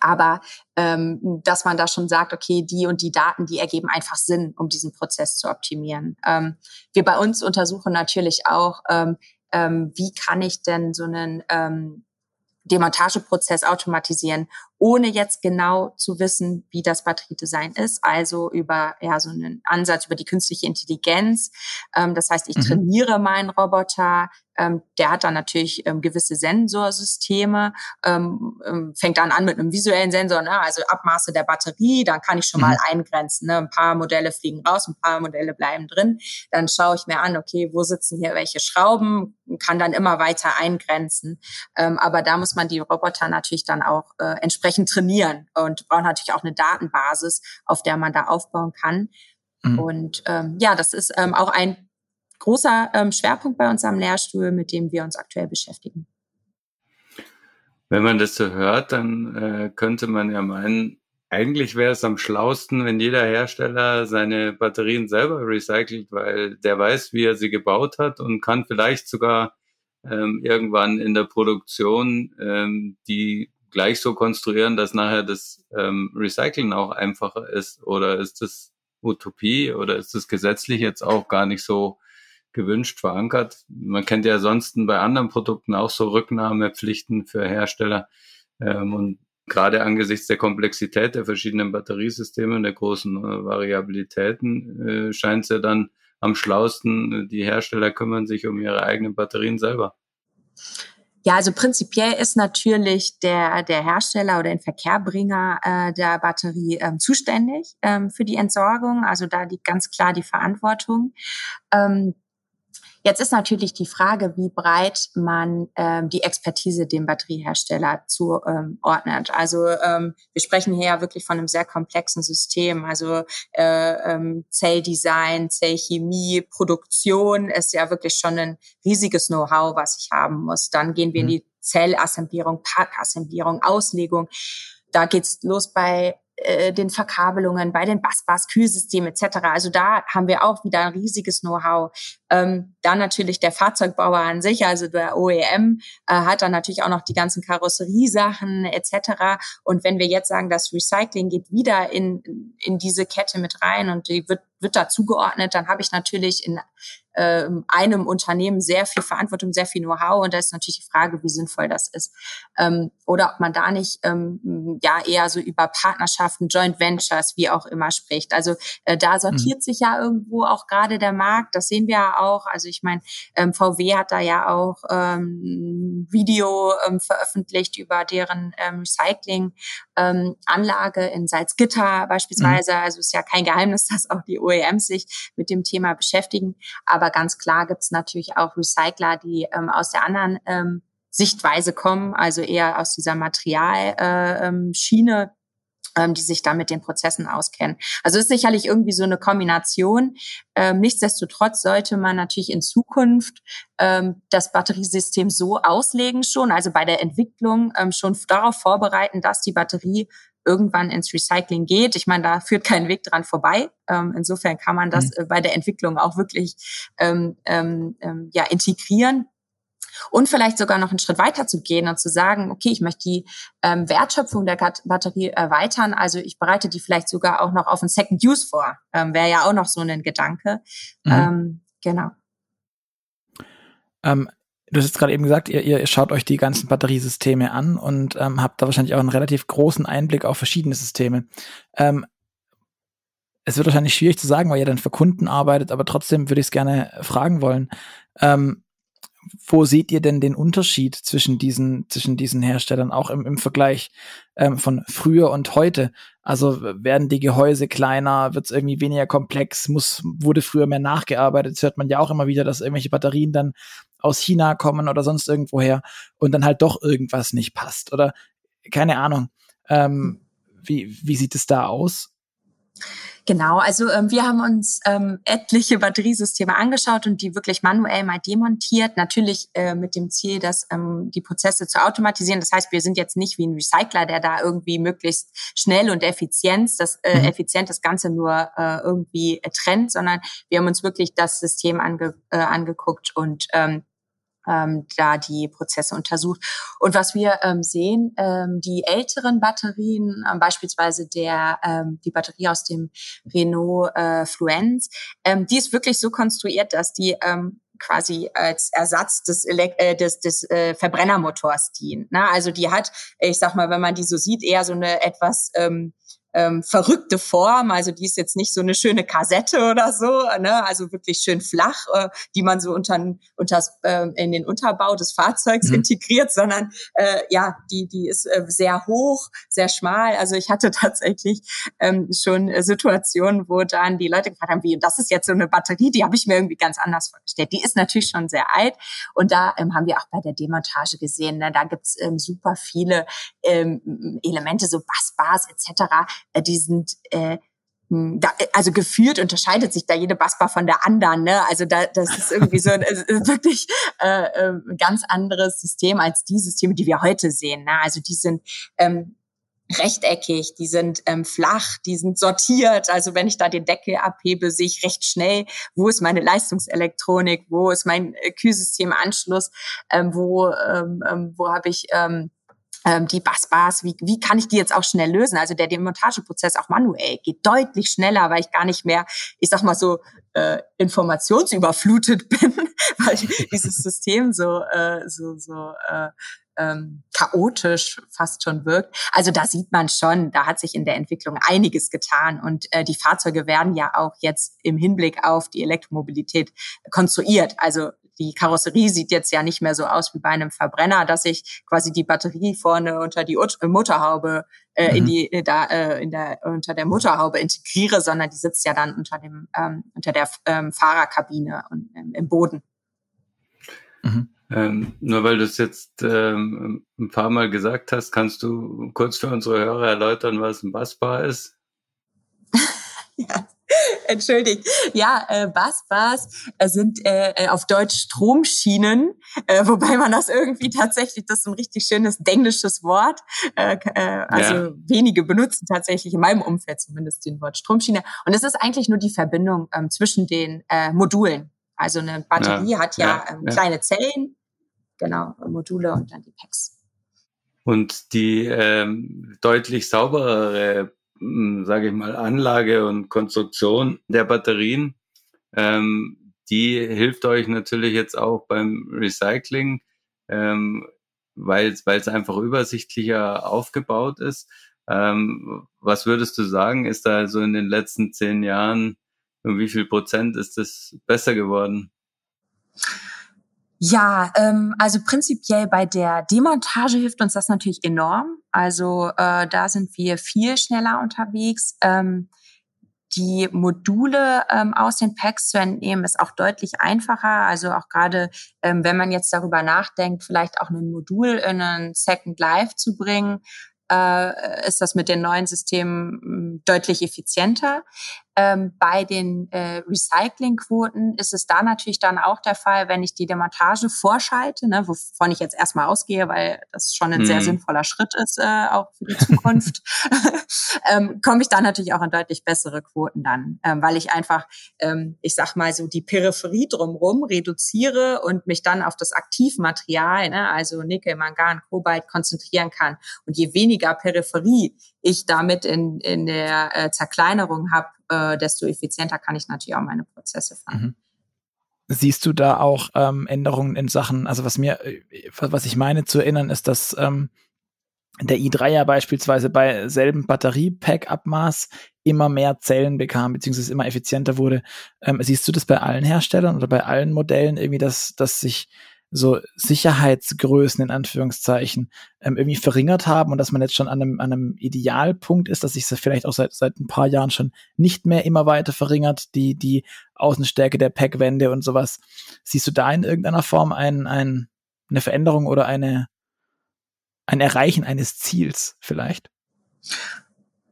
Aber ähm, dass man da schon sagt, okay, die und die Daten, die ergeben einfach Sinn, um diesen Prozess zu optimieren. Ähm, wir bei uns untersuchen natürlich auch, ähm, ähm, wie kann ich denn so einen ähm, Demontageprozess automatisieren, ohne jetzt genau zu wissen, wie das Batteriedesign ist. Also über ja so einen Ansatz über die künstliche Intelligenz. Ähm, das heißt, ich mhm. trainiere meinen Roboter ähm, der hat dann natürlich ähm, gewisse Sensorsysteme, ähm, ähm, fängt dann an mit einem visuellen Sensor, ne? also Abmaße der Batterie, dann kann ich schon mhm. mal eingrenzen. Ne? Ein paar Modelle fliegen raus, ein paar Modelle bleiben drin. Dann schaue ich mir an, okay, wo sitzen hier welche Schrauben, kann dann immer weiter eingrenzen. Ähm, aber da muss man die Roboter natürlich dann auch äh, entsprechend trainieren und braucht natürlich auch eine Datenbasis, auf der man da aufbauen kann. Mhm. Und ähm, ja, das ist ähm, auch ein großer ähm, Schwerpunkt bei uns am Lehrstuhl, mit dem wir uns aktuell beschäftigen. Wenn man das so hört, dann äh, könnte man ja meinen, eigentlich wäre es am schlausten, wenn jeder Hersteller seine Batterien selber recycelt, weil der weiß, wie er sie gebaut hat und kann vielleicht sogar ähm, irgendwann in der Produktion ähm, die gleich so konstruieren, dass nachher das ähm, Recyceln auch einfacher ist. Oder ist das Utopie oder ist das gesetzlich jetzt auch gar nicht so gewünscht verankert. Man kennt ja sonst bei anderen Produkten auch so Rücknahmepflichten für Hersteller. Ähm, und gerade angesichts der Komplexität der verschiedenen Batteriesysteme und der großen äh, Variabilitäten äh, scheint es ja dann am schlausten, die Hersteller kümmern sich um ihre eigenen Batterien selber. Ja, also prinzipiell ist natürlich der, der Hersteller oder den Verkehrbringer äh, der Batterie ähm, zuständig ähm, für die Entsorgung. Also da liegt ganz klar die Verantwortung. Ähm, Jetzt ist natürlich die Frage, wie breit man ähm, die Expertise dem Batteriehersteller zuordnet. Ähm, also ähm, wir sprechen hier ja wirklich von einem sehr komplexen System. Also äh, ähm, Zelldesign, Zellchemie, Produktion ist ja wirklich schon ein riesiges Know-how, was ich haben muss. Dann gehen wir in mhm. die Zellassemblierung, Parkassemblierung, Auslegung. Da geht's los bei äh, den Verkabelungen, bei den Busbars, Kühlsystemen etc. Also da haben wir auch wieder ein riesiges Know-how. Ähm, dann natürlich der Fahrzeugbauer an sich, also der OEM, äh, hat dann natürlich auch noch die ganzen Karosseriesachen etc. Und wenn wir jetzt sagen, das Recycling geht wieder in, in diese Kette mit rein und die wird, wird da zugeordnet, dann habe ich natürlich in äh, einem Unternehmen sehr viel Verantwortung, sehr viel Know-how und da ist natürlich die Frage, wie sinnvoll das ist. Ähm, oder ob man da nicht ähm, ja eher so über Partnerschaften, Joint Ventures, wie auch immer spricht. Also äh, da sortiert mhm. sich ja irgendwo auch gerade der Markt, das sehen wir ja auch. Also ich meine, ähm, VW hat da ja auch ähm, Video ähm, veröffentlicht über deren ähm, Recycling-Anlage ähm, in Salzgitter beispielsweise. Mhm. Also ist ja kein Geheimnis, *laughs* dass auch die OEMs sich mit dem Thema beschäftigen. Aber ganz klar gibt es natürlich auch Recycler, die ähm, aus der anderen ähm, Sichtweise kommen, also eher aus dieser Materialschiene, äh, ähm, ähm, die sich da mit den Prozessen auskennen. Also ist sicherlich irgendwie so eine Kombination. Ähm, nichtsdestotrotz sollte man natürlich in Zukunft ähm, das Batteriesystem so auslegen schon, also bei der Entwicklung ähm, schon darauf vorbereiten, dass die Batterie irgendwann ins Recycling geht. Ich meine, da führt kein Weg dran vorbei. Ähm, insofern kann man das mhm. äh, bei der Entwicklung auch wirklich ähm, ähm, ähm ja integrieren und vielleicht sogar noch einen Schritt weiter zu gehen und zu sagen, okay, ich möchte die ähm, Wertschöpfung der Batterie erweitern. Also ich bereite die vielleicht sogar auch noch auf ein Second Use vor. Ähm, Wäre ja auch noch so ein Gedanke. Mhm. Ähm, genau. Ähm, du hast jetzt gerade eben gesagt, ihr, ihr schaut euch die ganzen Batteriesysteme an und ähm, habt da wahrscheinlich auch einen relativ großen Einblick auf verschiedene Systeme. Ähm, es wird wahrscheinlich schwierig zu sagen, weil ihr dann für Kunden arbeitet, aber trotzdem würde ich es gerne fragen wollen. Ähm, wo seht ihr denn den Unterschied zwischen diesen, zwischen diesen Herstellern, auch im, im Vergleich ähm, von früher und heute? Also werden die Gehäuse kleiner, wird es irgendwie weniger komplex, muss, wurde früher mehr nachgearbeitet? Das hört man ja auch immer wieder, dass irgendwelche Batterien dann aus China kommen oder sonst irgendwoher und dann halt doch irgendwas nicht passt. Oder keine Ahnung. Ähm, wie, wie sieht es da aus? Genau, also ähm, wir haben uns ähm, etliche Batteriesysteme angeschaut und die wirklich manuell mal demontiert. Natürlich äh, mit dem Ziel, dass ähm, die Prozesse zu automatisieren. Das heißt, wir sind jetzt nicht wie ein Recycler, der da irgendwie möglichst schnell und effizient das, äh, mhm. effizient das Ganze nur äh, irgendwie äh, trennt, sondern wir haben uns wirklich das System ange, äh, angeguckt und ähm, ähm, da die Prozesse untersucht. Und was wir ähm, sehen, ähm, die älteren Batterien, ähm, beispielsweise der ähm, die Batterie aus dem Renault äh, Fluence, ähm, die ist wirklich so konstruiert, dass die ähm, quasi als Ersatz des, Elekt äh, des, des äh, Verbrennermotors dient. Ne? Also die hat, ich sag mal, wenn man die so sieht, eher so eine etwas ähm, ähm, verrückte Form. Also die ist jetzt nicht so eine schöne Kassette oder so, ne? also wirklich schön flach, äh, die man so unter, unter äh, in den Unterbau des Fahrzeugs mhm. integriert, sondern äh, ja, die die ist äh, sehr hoch, sehr schmal. Also ich hatte *laughs* tatsächlich ähm, schon Situationen, wo dann die Leute gefragt haben, wie das ist jetzt so eine Batterie, die habe ich mir irgendwie ganz anders vorgestellt. Die ist natürlich schon sehr alt und da ähm, haben wir auch bei der Demontage gesehen, ne? da gibt's ähm, super viele ähm, Elemente, so Bassbars etc äh, die sind äh, hm, da, also gefühlt unterscheidet sich da jede Bassbar von der anderen. Ne? Also da, das ist irgendwie so ein *laughs* wirklich äh, äh, ganz anderes System als die Systeme, die wir heute sehen. Ne? Also die sind ähm, rechteckig, die sind ähm, flach, die sind sortiert. Also wenn ich da den Deckel abhebe, sehe ich recht schnell, wo ist meine Leistungselektronik, wo ist mein äh, Kühlsystemanschluss, ähm, wo, ähm, ähm wo habe ich ähm, die Bassbars, wie, wie kann ich die jetzt auch schnell lösen? Also der Demontageprozess auch manuell geht deutlich schneller, weil ich gar nicht mehr, ich sag mal so, äh, informationsüberflutet *laughs* bin, weil dieses System so, äh, so, so äh, ähm, chaotisch fast schon wirkt. Also da sieht man schon, da hat sich in der Entwicklung einiges getan und äh, die Fahrzeuge werden ja auch jetzt im Hinblick auf die Elektromobilität konstruiert. Also die Karosserie sieht jetzt ja nicht mehr so aus wie bei einem Verbrenner, dass ich quasi die Batterie vorne unter die Ut Mutterhaube äh, mhm. in die äh, da äh, in der unter der Mutterhaube integriere, sondern die sitzt ja dann unter dem ähm, unter der ähm, Fahrerkabine und ähm, im Boden. Mhm. Ähm, nur weil du es jetzt ähm, ein paar Mal gesagt hast, kannst du kurz für unsere Hörer erläutern, was ein Busbar ist? *laughs* *laughs* ja. *laughs* Entschuldigt. Ja, äh, Busbars äh, sind äh, äh, auf Deutsch Stromschienen, äh, *laughs* wobei man das irgendwie tatsächlich, das ist ein richtig schönes englisches Wort. Äh, äh, also ja. wenige benutzen tatsächlich in meinem Umfeld zumindest den Wort Stromschiene. Und es ist eigentlich nur die Verbindung ähm, zwischen den äh, Modulen. Also eine Batterie ja. hat ja, ja ähm, kleine Zellen, genau, Module und dann die Packs. Und die ähm, deutlich sauberere, sage ich mal, Anlage und Konstruktion der Batterien, ähm, die hilft euch natürlich jetzt auch beim Recycling, ähm, weil es einfach übersichtlicher aufgebaut ist. Ähm, was würdest du sagen, ist da so in den letzten zehn Jahren, um wie viel Prozent ist das besser geworden? Ja, ähm, also prinzipiell bei der Demontage hilft uns das natürlich enorm. Also äh, da sind wir viel schneller unterwegs. Ähm, die Module ähm, aus den Packs zu entnehmen, ist auch deutlich einfacher. Also auch gerade, ähm, wenn man jetzt darüber nachdenkt, vielleicht auch ein Modul in einen Second Life zu bringen, äh, ist das mit den neuen Systemen hm, deutlich effizienter. Ähm, bei den äh, Recyclingquoten ist es da natürlich dann auch der Fall, wenn ich die Demontage vorschalte, ne, wovon ich jetzt erstmal ausgehe, weil das schon ein mhm. sehr sinnvoller Schritt ist, äh, auch für die Zukunft, *laughs* ähm, komme ich da natürlich auch an deutlich bessere Quoten dann, ähm, weil ich einfach, ähm, ich sag mal so, die Peripherie drumherum reduziere und mich dann auf das Aktivmaterial, ne, also Nickel, Mangan, Kobalt konzentrieren kann. Und je weniger Peripherie ich damit in, in der äh, Zerkleinerung habe, äh, desto effizienter kann ich natürlich auch meine Prozesse fahren. Mhm. Siehst du da auch ähm, Änderungen in Sachen, also was mir, äh, was ich meine zu erinnern, ist, dass ähm, der i3 ja beispielsweise bei selben Batteriepack-Abmaß immer mehr Zellen bekam, beziehungsweise immer effizienter wurde. Ähm, siehst du das bei allen Herstellern oder bei allen Modellen irgendwie, dass, dass sich so Sicherheitsgrößen in Anführungszeichen ähm, irgendwie verringert haben und dass man jetzt schon an einem, an einem Idealpunkt ist, dass sich das vielleicht auch seit, seit ein paar Jahren schon nicht mehr immer weiter verringert, die, die Außenstärke der Packwände und sowas. Siehst du da in irgendeiner Form ein, ein, eine Veränderung oder eine, ein Erreichen eines Ziels vielleicht?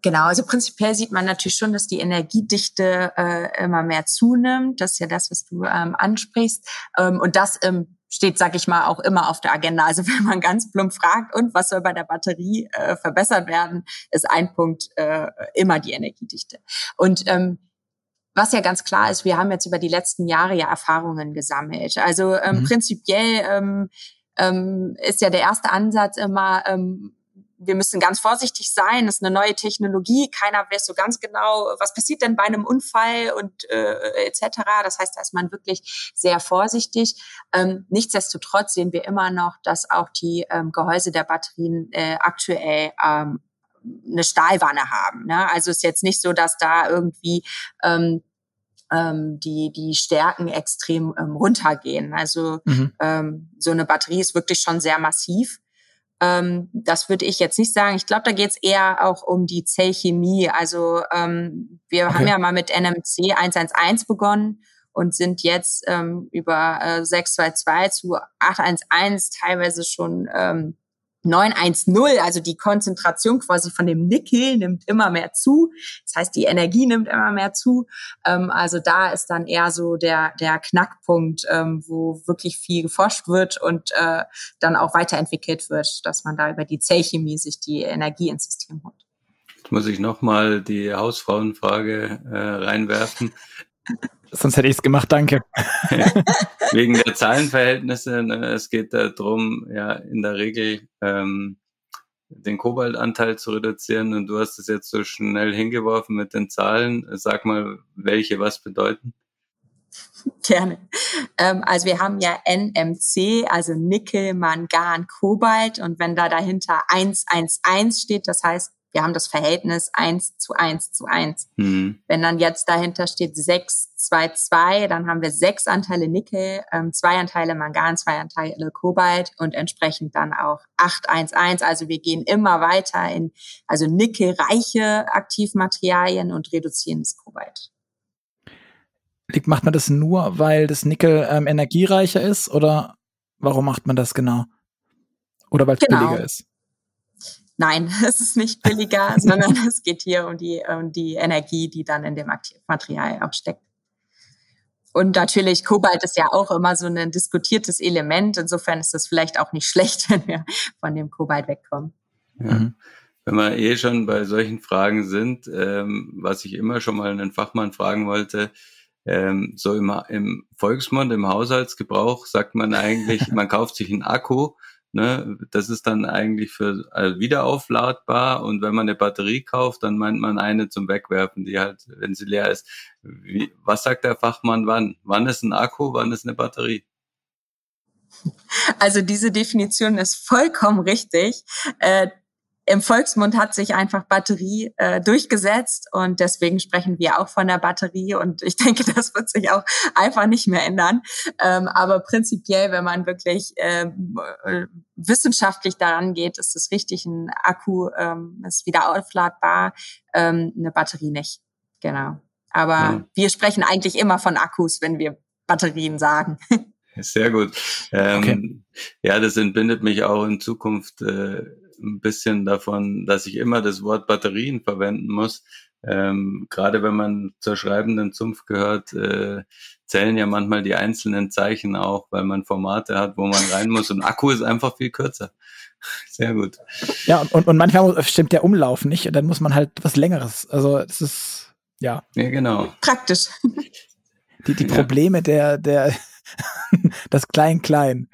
Genau, also prinzipiell sieht man natürlich schon, dass die Energiedichte äh, immer mehr zunimmt. Das ist ja das, was du ähm, ansprichst. Ähm, und das ähm, steht, sag ich mal, auch immer auf der Agenda. Also *laughs* wenn man ganz plump fragt, und was soll bei der Batterie äh, verbessert werden, ist ein Punkt äh, immer die Energiedichte. Und ähm, was ja ganz klar ist, wir haben jetzt über die letzten Jahre ja Erfahrungen gesammelt. Also ähm, mhm. prinzipiell ähm, ähm, ist ja der erste Ansatz immer, ähm, wir müssen ganz vorsichtig sein, das ist eine neue Technologie, keiner weiß so ganz genau, was passiert denn bei einem Unfall und äh, etc. Das heißt, da ist man wirklich sehr vorsichtig. Ähm, nichtsdestotrotz sehen wir immer noch, dass auch die ähm, Gehäuse der Batterien äh, aktuell ähm, eine Stahlwanne haben. Ne? Also ist jetzt nicht so, dass da irgendwie ähm, ähm, die, die Stärken extrem ähm, runtergehen. Also mhm. ähm, so eine Batterie ist wirklich schon sehr massiv. Ähm, das würde ich jetzt nicht sagen. Ich glaube, da geht es eher auch um die Zellchemie. Also ähm, wir okay. haben ja mal mit NMC 111 begonnen und sind jetzt ähm, über äh, 622 zu 811 teilweise schon ähm, 910, also die Konzentration quasi von dem Nickel nimmt immer mehr zu. Das heißt, die Energie nimmt immer mehr zu. Ähm, also da ist dann eher so der, der Knackpunkt, ähm, wo wirklich viel geforscht wird und äh, dann auch weiterentwickelt wird, dass man da über die Zellchemie sich die Energie ins System holt. Jetzt muss ich nochmal die Hausfrauenfrage äh, reinwerfen. *laughs* Sonst hätte ich es gemacht, danke. *laughs* Wegen der Zahlenverhältnisse, ne, es geht darum, ja, in der Regel ähm, den Kobaltanteil zu reduzieren und du hast es jetzt so schnell hingeworfen mit den Zahlen. Sag mal, welche was bedeuten? Gerne. Ähm, also wir haben ja NMC, also Nickel, Mangan, Kobalt und wenn da dahinter 111 steht, das heißt wir haben das Verhältnis eins zu eins zu eins. Mhm. Wenn dann jetzt dahinter steht sechs zwei zwei, dann haben wir sechs Anteile Nickel, ähm, zwei Anteile Mangan, zwei Anteile Kobalt und entsprechend dann auch acht eins eins. Also wir gehen immer weiter in also nickelreiche Aktivmaterialien und reduzieren das Kobalt. Macht man das nur, weil das Nickel ähm, energiereicher ist oder warum macht man das genau? Oder weil es genau. billiger ist? Nein, *laughs* es ist nicht billiger, *laughs* sondern es geht hier um die, um die Energie, die dann in dem Aktivmaterial auch steckt. Und natürlich, Kobalt ist ja auch immer so ein diskutiertes Element. Insofern ist das vielleicht auch nicht schlecht, *laughs* wenn wir von dem Kobalt wegkommen. Ja. Mhm. Wenn wir eh schon bei solchen Fragen sind, ähm, was ich immer schon mal einen Fachmann fragen wollte, ähm, so im, im Volksmund, im Haushaltsgebrauch sagt man eigentlich, man kauft sich einen Akku, ne? das ist dann eigentlich für also wiederaufladbar und wenn man eine Batterie kauft, dann meint man eine zum Wegwerfen, die halt, wenn sie leer ist. Wie, was sagt der Fachmann wann? Wann ist ein Akku, wann ist eine Batterie? Also diese Definition ist vollkommen richtig. Äh, im Volksmund hat sich einfach Batterie äh, durchgesetzt und deswegen sprechen wir auch von der Batterie und ich *laughs* denke, das wird sich auch einfach nicht mehr ändern. Ähm, aber prinzipiell, wenn man wirklich ähm, äh, wissenschaftlich daran geht, ist es richtig, ein Akku ähm, ist wieder aufladbar, ähm, eine Batterie nicht. Genau. Aber ja. wir sprechen eigentlich immer von Akkus, wenn wir Batterien sagen. *laughs* Sehr gut. Ähm, okay. Ja, das entbindet mich auch in Zukunft äh, ein bisschen davon, dass ich immer das Wort Batterien verwenden muss. Ähm, Gerade wenn man zur schreibenden Zunft gehört, äh, zählen ja manchmal die einzelnen Zeichen auch, weil man Formate hat, wo man rein muss und Akku ist einfach viel kürzer. *laughs* Sehr gut. Ja, und, und manchmal stimmt der Umlauf nicht und dann muss man halt was Längeres. Also es ist, ja. Ja, genau. Praktisch. *laughs* Die, die Probleme ja. der, der, *laughs* das Klein-Klein.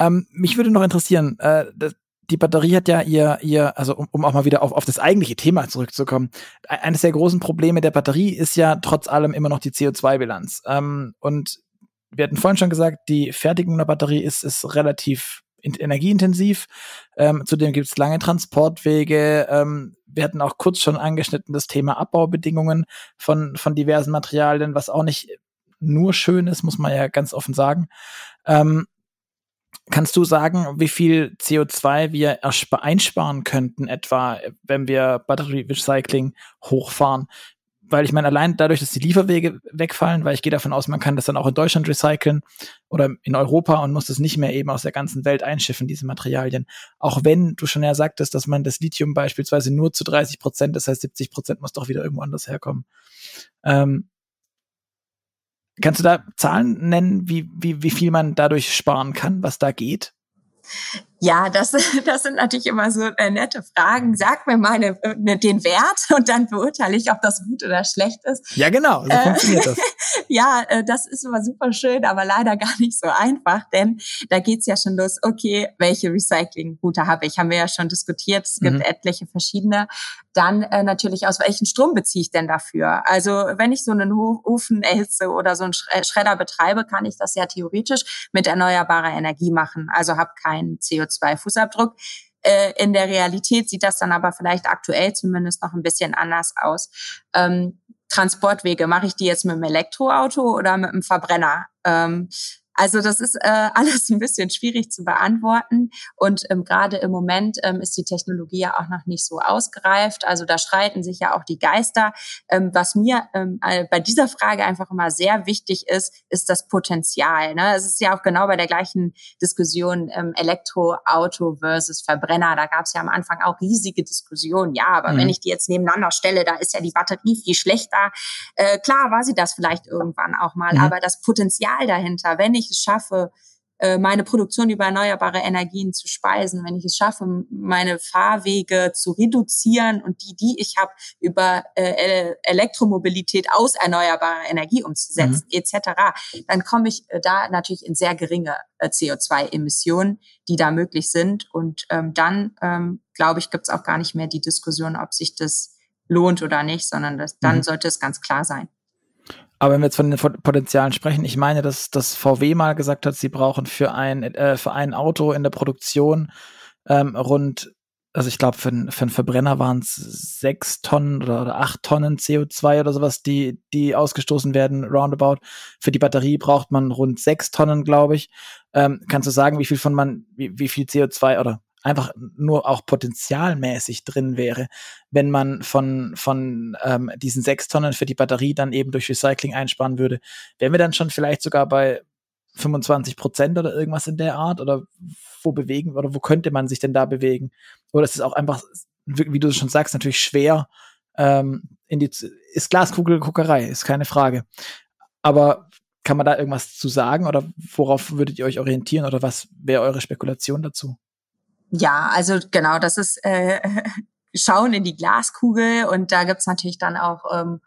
Ähm, mich würde noch interessieren, äh, das, die Batterie hat ja ihr, ihr also um, um auch mal wieder auf, auf das eigentliche Thema zurückzukommen, e-, eines der großen Probleme der Batterie ist ja trotz allem immer noch die CO2-Bilanz. Ähm, und wir hatten vorhin schon gesagt, die Fertigung der Batterie ist, ist relativ energieintensiv. Ähm, zudem gibt es lange Transportwege. Ähm, wir hatten auch kurz schon angeschnitten das Thema Abbaubedingungen von, von diversen Materialien, was auch nicht nur schön ist, muss man ja ganz offen sagen. Ähm, Kannst du sagen, wie viel CO2 wir einsparen könnten, etwa wenn wir Batterierecycling hochfahren? Weil ich meine, allein dadurch, dass die Lieferwege wegfallen, weil ich gehe davon aus, man kann das dann auch in Deutschland recyceln oder in Europa und muss das nicht mehr eben aus der ganzen Welt einschiffen, diese Materialien. Auch wenn du schon ja sagtest, dass man das Lithium beispielsweise nur zu 30 Prozent, das heißt 70 Prozent muss doch wieder irgendwo anders herkommen. Ähm, Kannst du da Zahlen nennen, wie, wie, wie viel man dadurch sparen kann, was da geht? Ja, das, *laughs* das sind natürlich immer so äh, nette Fragen. Sag mir mal ne, ne, den Wert und dann beurteile ich, ob das gut oder schlecht ist. Ja, genau, so äh, funktioniert das. *laughs* ja, äh, das ist immer super schön, aber leider gar nicht so einfach, denn da geht's ja schon los, okay, welche Recyclingroute habe ich? Haben wir ja schon diskutiert, es gibt mhm. etliche verschiedene. Dann äh, natürlich, aus welchem Strom beziehe ich denn dafür? Also wenn ich so einen Ofen erhitze oder so einen Schredder betreibe, kann ich das ja theoretisch mit erneuerbarer Energie machen, also habe keinen CO2 CO2-Fußabdruck. Äh, in der Realität sieht das dann aber vielleicht aktuell zumindest noch ein bisschen anders aus. Ähm, Transportwege, mache ich die jetzt mit einem Elektroauto oder mit einem Verbrenner? Ähm, also das ist äh, *laughs* alles ein bisschen schwierig zu beantworten und ähm, gerade im Moment ähm, ist die Technologie ja auch noch nicht so ausgereift. Also da streiten sich ja auch die Geister. Ähm, was mir ähm, bei dieser Frage einfach immer sehr wichtig ist, ist das Potenzial. Ne? Es ist ja auch genau bei der gleichen Diskussion ähm, Elektroauto versus Verbrenner. Da gab es ja am Anfang auch riesige Diskussionen. Ja, aber mhm. wenn ich die jetzt nebeneinander stelle, da ist ja die Batterie viel schlechter. Äh, klar war sie das vielleicht irgendwann auch mal, mhm. aber das Potenzial dahinter, wenn ich es schaffe, äh, meine Produktion über erneuerbare Energien zu speisen, wenn ich es schaffe, meine Fahrwege zu reduzieren und die, die ich habe, über äh, Elektromobilität aus erneuerbarer Energie umzusetzen, mhm. etc., dann komme ich äh, da natürlich in sehr geringe äh, CO2-Emissionen, die da möglich sind. Und ähm, dann, ähm, glaube ich, gibt es auch gar nicht mehr die Diskussion, ob sich das lohnt oder nicht, sondern das, dann mhm. sollte es ganz klar sein. Aber wenn wir jetzt von den Potenzialen sprechen, ich meine, dass das VW mal gesagt hat, sie brauchen für ein, äh, für ein Auto in der Produktion ähm, rund also ich glaube, für, für einen Verbrenner waren es sechs Tonnen oder, oder acht Tonnen CO2 oder sowas, die, die ausgestoßen werden, roundabout. Für die Batterie braucht man rund sechs Tonnen, glaube ich. Ähm, kannst du sagen, wie viel von man, wie, wie viel CO2 oder einfach nur auch potenzialmäßig drin wäre, wenn man von, von ähm, diesen sechs Tonnen für die Batterie dann eben durch Recycling einsparen würde, wären wir dann schon vielleicht sogar bei 25 Prozent oder irgendwas in der Art? Oder wo bewegen oder wo könnte man sich denn da bewegen? Oder ist es auch einfach, wie du schon sagst, natürlich schwer, ähm, in die, ist Glaskugelguckerei, ist keine Frage. Aber kann man da irgendwas zu sagen oder worauf würdet ihr euch orientieren oder was wäre eure Spekulation dazu? Ja, also genau, das ist äh, *laughs* Schauen in die Glaskugel und da gibt's natürlich dann auch ähm,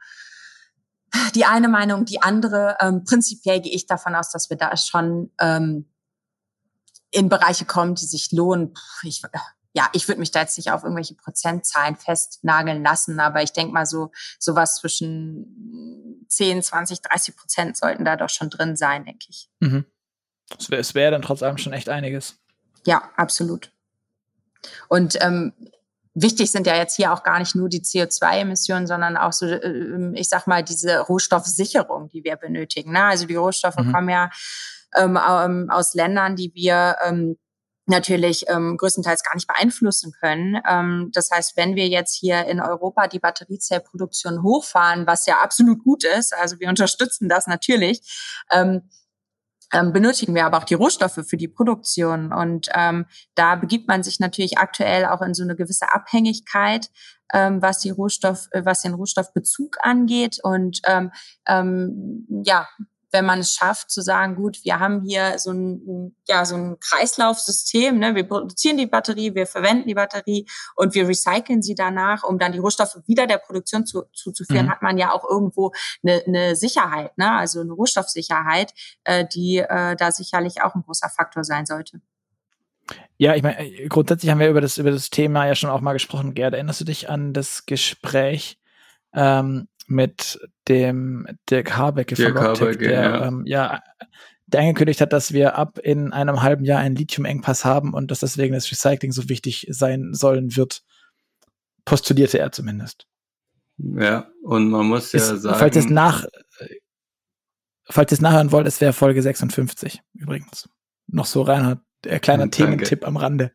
die eine Meinung, die andere. Ähm, prinzipiell gehe ich davon aus, dass wir da schon ähm, in Bereiche kommen, die sich lohnen. Ich, ja, ich würde mich da jetzt nicht auf irgendwelche Prozentzahlen festnageln lassen, aber ich denke mal so sowas zwischen 10, 20, 30 Prozent sollten da doch schon drin sein, denke ich. Mhm. Es wäre wär dann trotz allem schon echt einiges. Ja, absolut. Und ähm, wichtig sind ja jetzt hier auch gar nicht nur die CO2-Emissionen, sondern auch so, äh, ich sag mal, diese Rohstoffsicherung, die wir benötigen. Ne? Also die Rohstoffe mhm. kommen ja ähm, ähm, aus Ländern, die wir ähm, natürlich ähm, größtenteils gar nicht beeinflussen können. Ähm, das heißt, wenn wir jetzt hier in Europa die Batteriezellproduktion hochfahren, was ja absolut gut ist, also wir *laughs* unterstützen das natürlich, ähm, ähm, benötigen wir aber auch die Rohstoffe für die Produktion. Und ähm, da begibt man sich natürlich aktuell auch in so eine gewisse Abhängigkeit, ähm, was die Rohstoff, äh, was den Rohstoffbezug angeht. Und ähm, ähm, ja, wenn man es schafft zu sagen, gut, wir haben hier so ein, ja, so ein Kreislaufsystem, ne? wir produzieren die Batterie, wir verwenden die Batterie und wir recyceln sie danach, um dann die Rohstoffe wieder der Produktion zu, zuzuführen, mhm. hat man ja auch irgendwo eine, eine Sicherheit, ne? also eine Rohstoffsicherheit, äh, die äh, da sicherlich auch ein großer Faktor sein sollte. Ja, ich meine, grundsätzlich haben wir über das, über das Thema ja schon auch mal gesprochen. Gerd, erinnerst du dich an das Gespräch ähm, mit dem Dirk Habecke Dirk von Logtech, der ja. Ähm, ja der angekündigt hat, dass wir ab in einem halben Jahr einen Lithium-Engpass haben und dass deswegen das Recycling so wichtig sein sollen wird, postulierte er zumindest. Ja, und man muss ja Ist, sagen. Falls ihr es nach, falls ihr es nachhören wollt, es wäre Folge 56 übrigens. Noch so Reinhard, der kleiner Thementipp am Rande.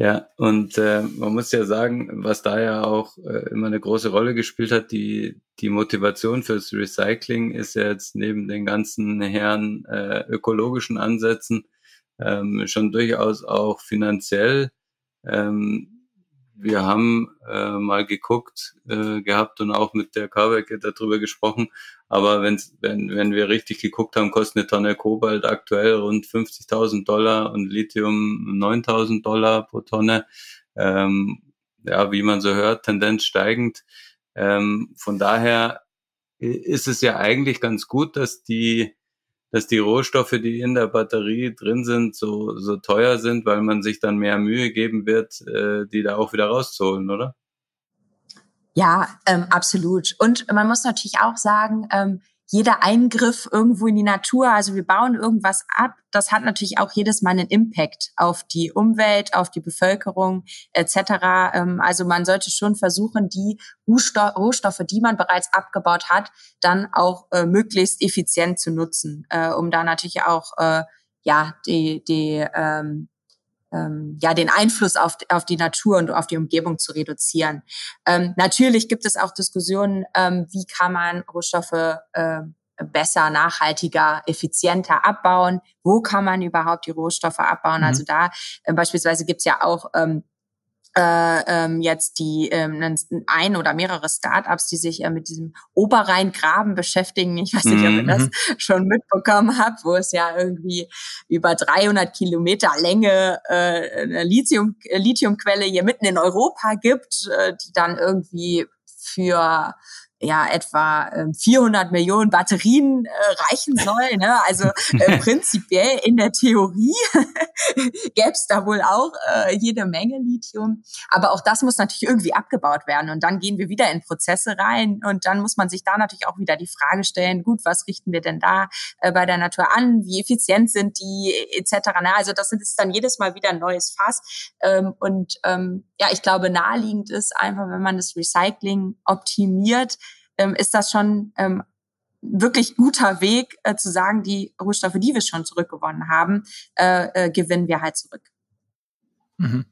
Ja, und äh, man muss ja sagen, was da ja auch äh, immer eine große Rolle gespielt hat, die, die Motivation fürs Recycling ist ja jetzt neben den ganzen Herren äh, ökologischen Ansätzen ähm, schon durchaus auch finanziell. Ähm, wir haben äh, mal geguckt äh, gehabt und auch mit der Carbeck darüber gesprochen. Aber wenn's, wenn, wenn wir richtig geguckt haben, kostet eine Tonne Kobalt aktuell rund 50.000 Dollar und Lithium 9.000 Dollar pro Tonne. Ähm, ja, wie man so hört, Tendenz steigend. Ähm, von daher ist es ja eigentlich ganz gut, dass die dass die Rohstoffe, die in der Batterie drin sind, so, so teuer sind, weil man sich dann mehr Mühe geben wird, äh, die da auch wieder rauszuholen, oder? Ja, ähm, absolut. Und man muss natürlich auch sagen, ähm, jeder Eingriff irgendwo in die Natur, also wir bauen irgendwas ab, das hat natürlich auch jedes Mal einen Impact auf die Umwelt, auf die Bevölkerung etc. Ähm, also man sollte schon versuchen, die Rohstoffe, die man bereits abgebaut hat, dann auch äh, möglichst effizient zu nutzen, äh, um da natürlich auch äh, ja die die ähm, ähm, ja den Einfluss auf, auf die Natur und auf die Umgebung zu reduzieren. Ähm, natürlich gibt es auch Diskussionen, ähm, wie kann man Rohstoffe äh, besser, nachhaltiger, effizienter abbauen. Wo kann man überhaupt die Rohstoffe abbauen? Mhm. Also da äh, beispielsweise gibt's ja auch ähm, äh, ähm, jetzt die ähm, ein oder mehrere Startups, die sich äh, mit diesem Oberrheingraben beschäftigen. Ich weiß nicht, ob ihr das mhm. schon mitbekommen habt, wo es ja irgendwie über 300 Kilometer Länge äh, eine Lithium, äh, Lithiumquelle hier mitten in Europa gibt, äh, die dann irgendwie für ja etwa 400 ähm, Millionen Batterien äh, reichen soll. Ne? Also äh, *laughs* prinzipiell in der Theorie *laughs* gäbe es da wohl auch äh, jede Menge Lithium. Aber auch das muss natürlich irgendwie abgebaut werden. Und dann gehen wir wieder in Prozesse rein. Und dann muss man sich da natürlich auch wieder die Frage stellen, gut, was richten wir denn da äh, bei der Natur an? Wie effizient sind die etc. Na, also das ist dann jedes Mal wieder ein neues Fass. Ähm, und ähm, ja, ich glaube, naheliegend ist einfach, wenn man das Recycling optimiert, ähm, ist das schon ähm, wirklich guter Weg äh, zu sagen, die Rohstoffe, die wir schon zurückgewonnen haben, äh, äh, gewinnen wir halt zurück. Mhm.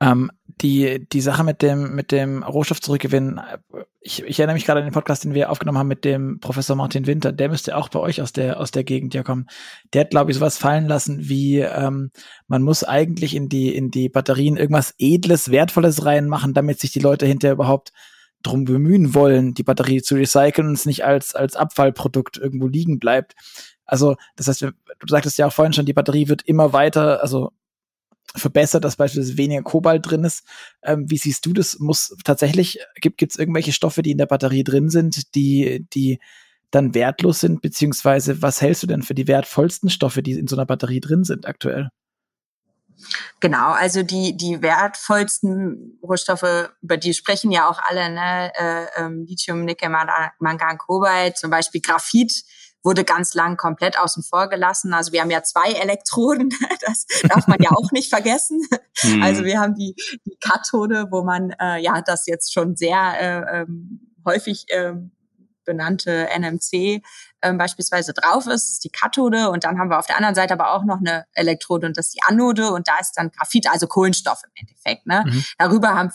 Ähm, die, die Sache mit dem, mit dem Rohstoff zurückgewinnen, äh, ich, ich erinnere mich gerade an den Podcast, den wir aufgenommen haben mit dem Professor Martin Winter, der müsste auch bei euch aus der, aus der Gegend ja kommen. Der hat, glaube ich, sowas fallen lassen wie, ähm, man muss eigentlich in die, in die Batterien irgendwas Edles, Wertvolles reinmachen, damit sich die Leute hinterher überhaupt drum bemühen wollen, die Batterie zu recyceln und es nicht als, als Abfallprodukt irgendwo liegen bleibt. Also, das heißt, du sagtest ja auch vorhin schon, die Batterie wird immer weiter, also verbessert, dass beispielsweise weniger Kobalt drin ist. Ähm, wie siehst du das? Muss tatsächlich, gibt es irgendwelche Stoffe, die in der Batterie drin sind, die, die dann wertlos sind, beziehungsweise was hältst du denn für die wertvollsten Stoffe, die in so einer Batterie drin sind aktuell? Genau, also die, die wertvollsten Rohstoffe, über die sprechen ja auch alle, ne? Äh, ähm, Lithium, Nickel, Mangan, Kobalt, zum Beispiel Graphit wurde ganz lang komplett außen vor gelassen. Also wir haben ja zwei Elektroden, *laughs* das darf man ja auch nicht vergessen. Mhm. Also wir haben die, die Kathode, wo man äh, ja das jetzt schon sehr äh, ähm, häufig äh, benannte NMC ähm, beispielsweise drauf ist, ist die Kathode und dann haben wir auf der anderen Seite aber auch noch eine Elektrode und das ist die Anode und da ist dann Graphit, also Kohlenstoff im Endeffekt. Ne? Mhm. Darüber haben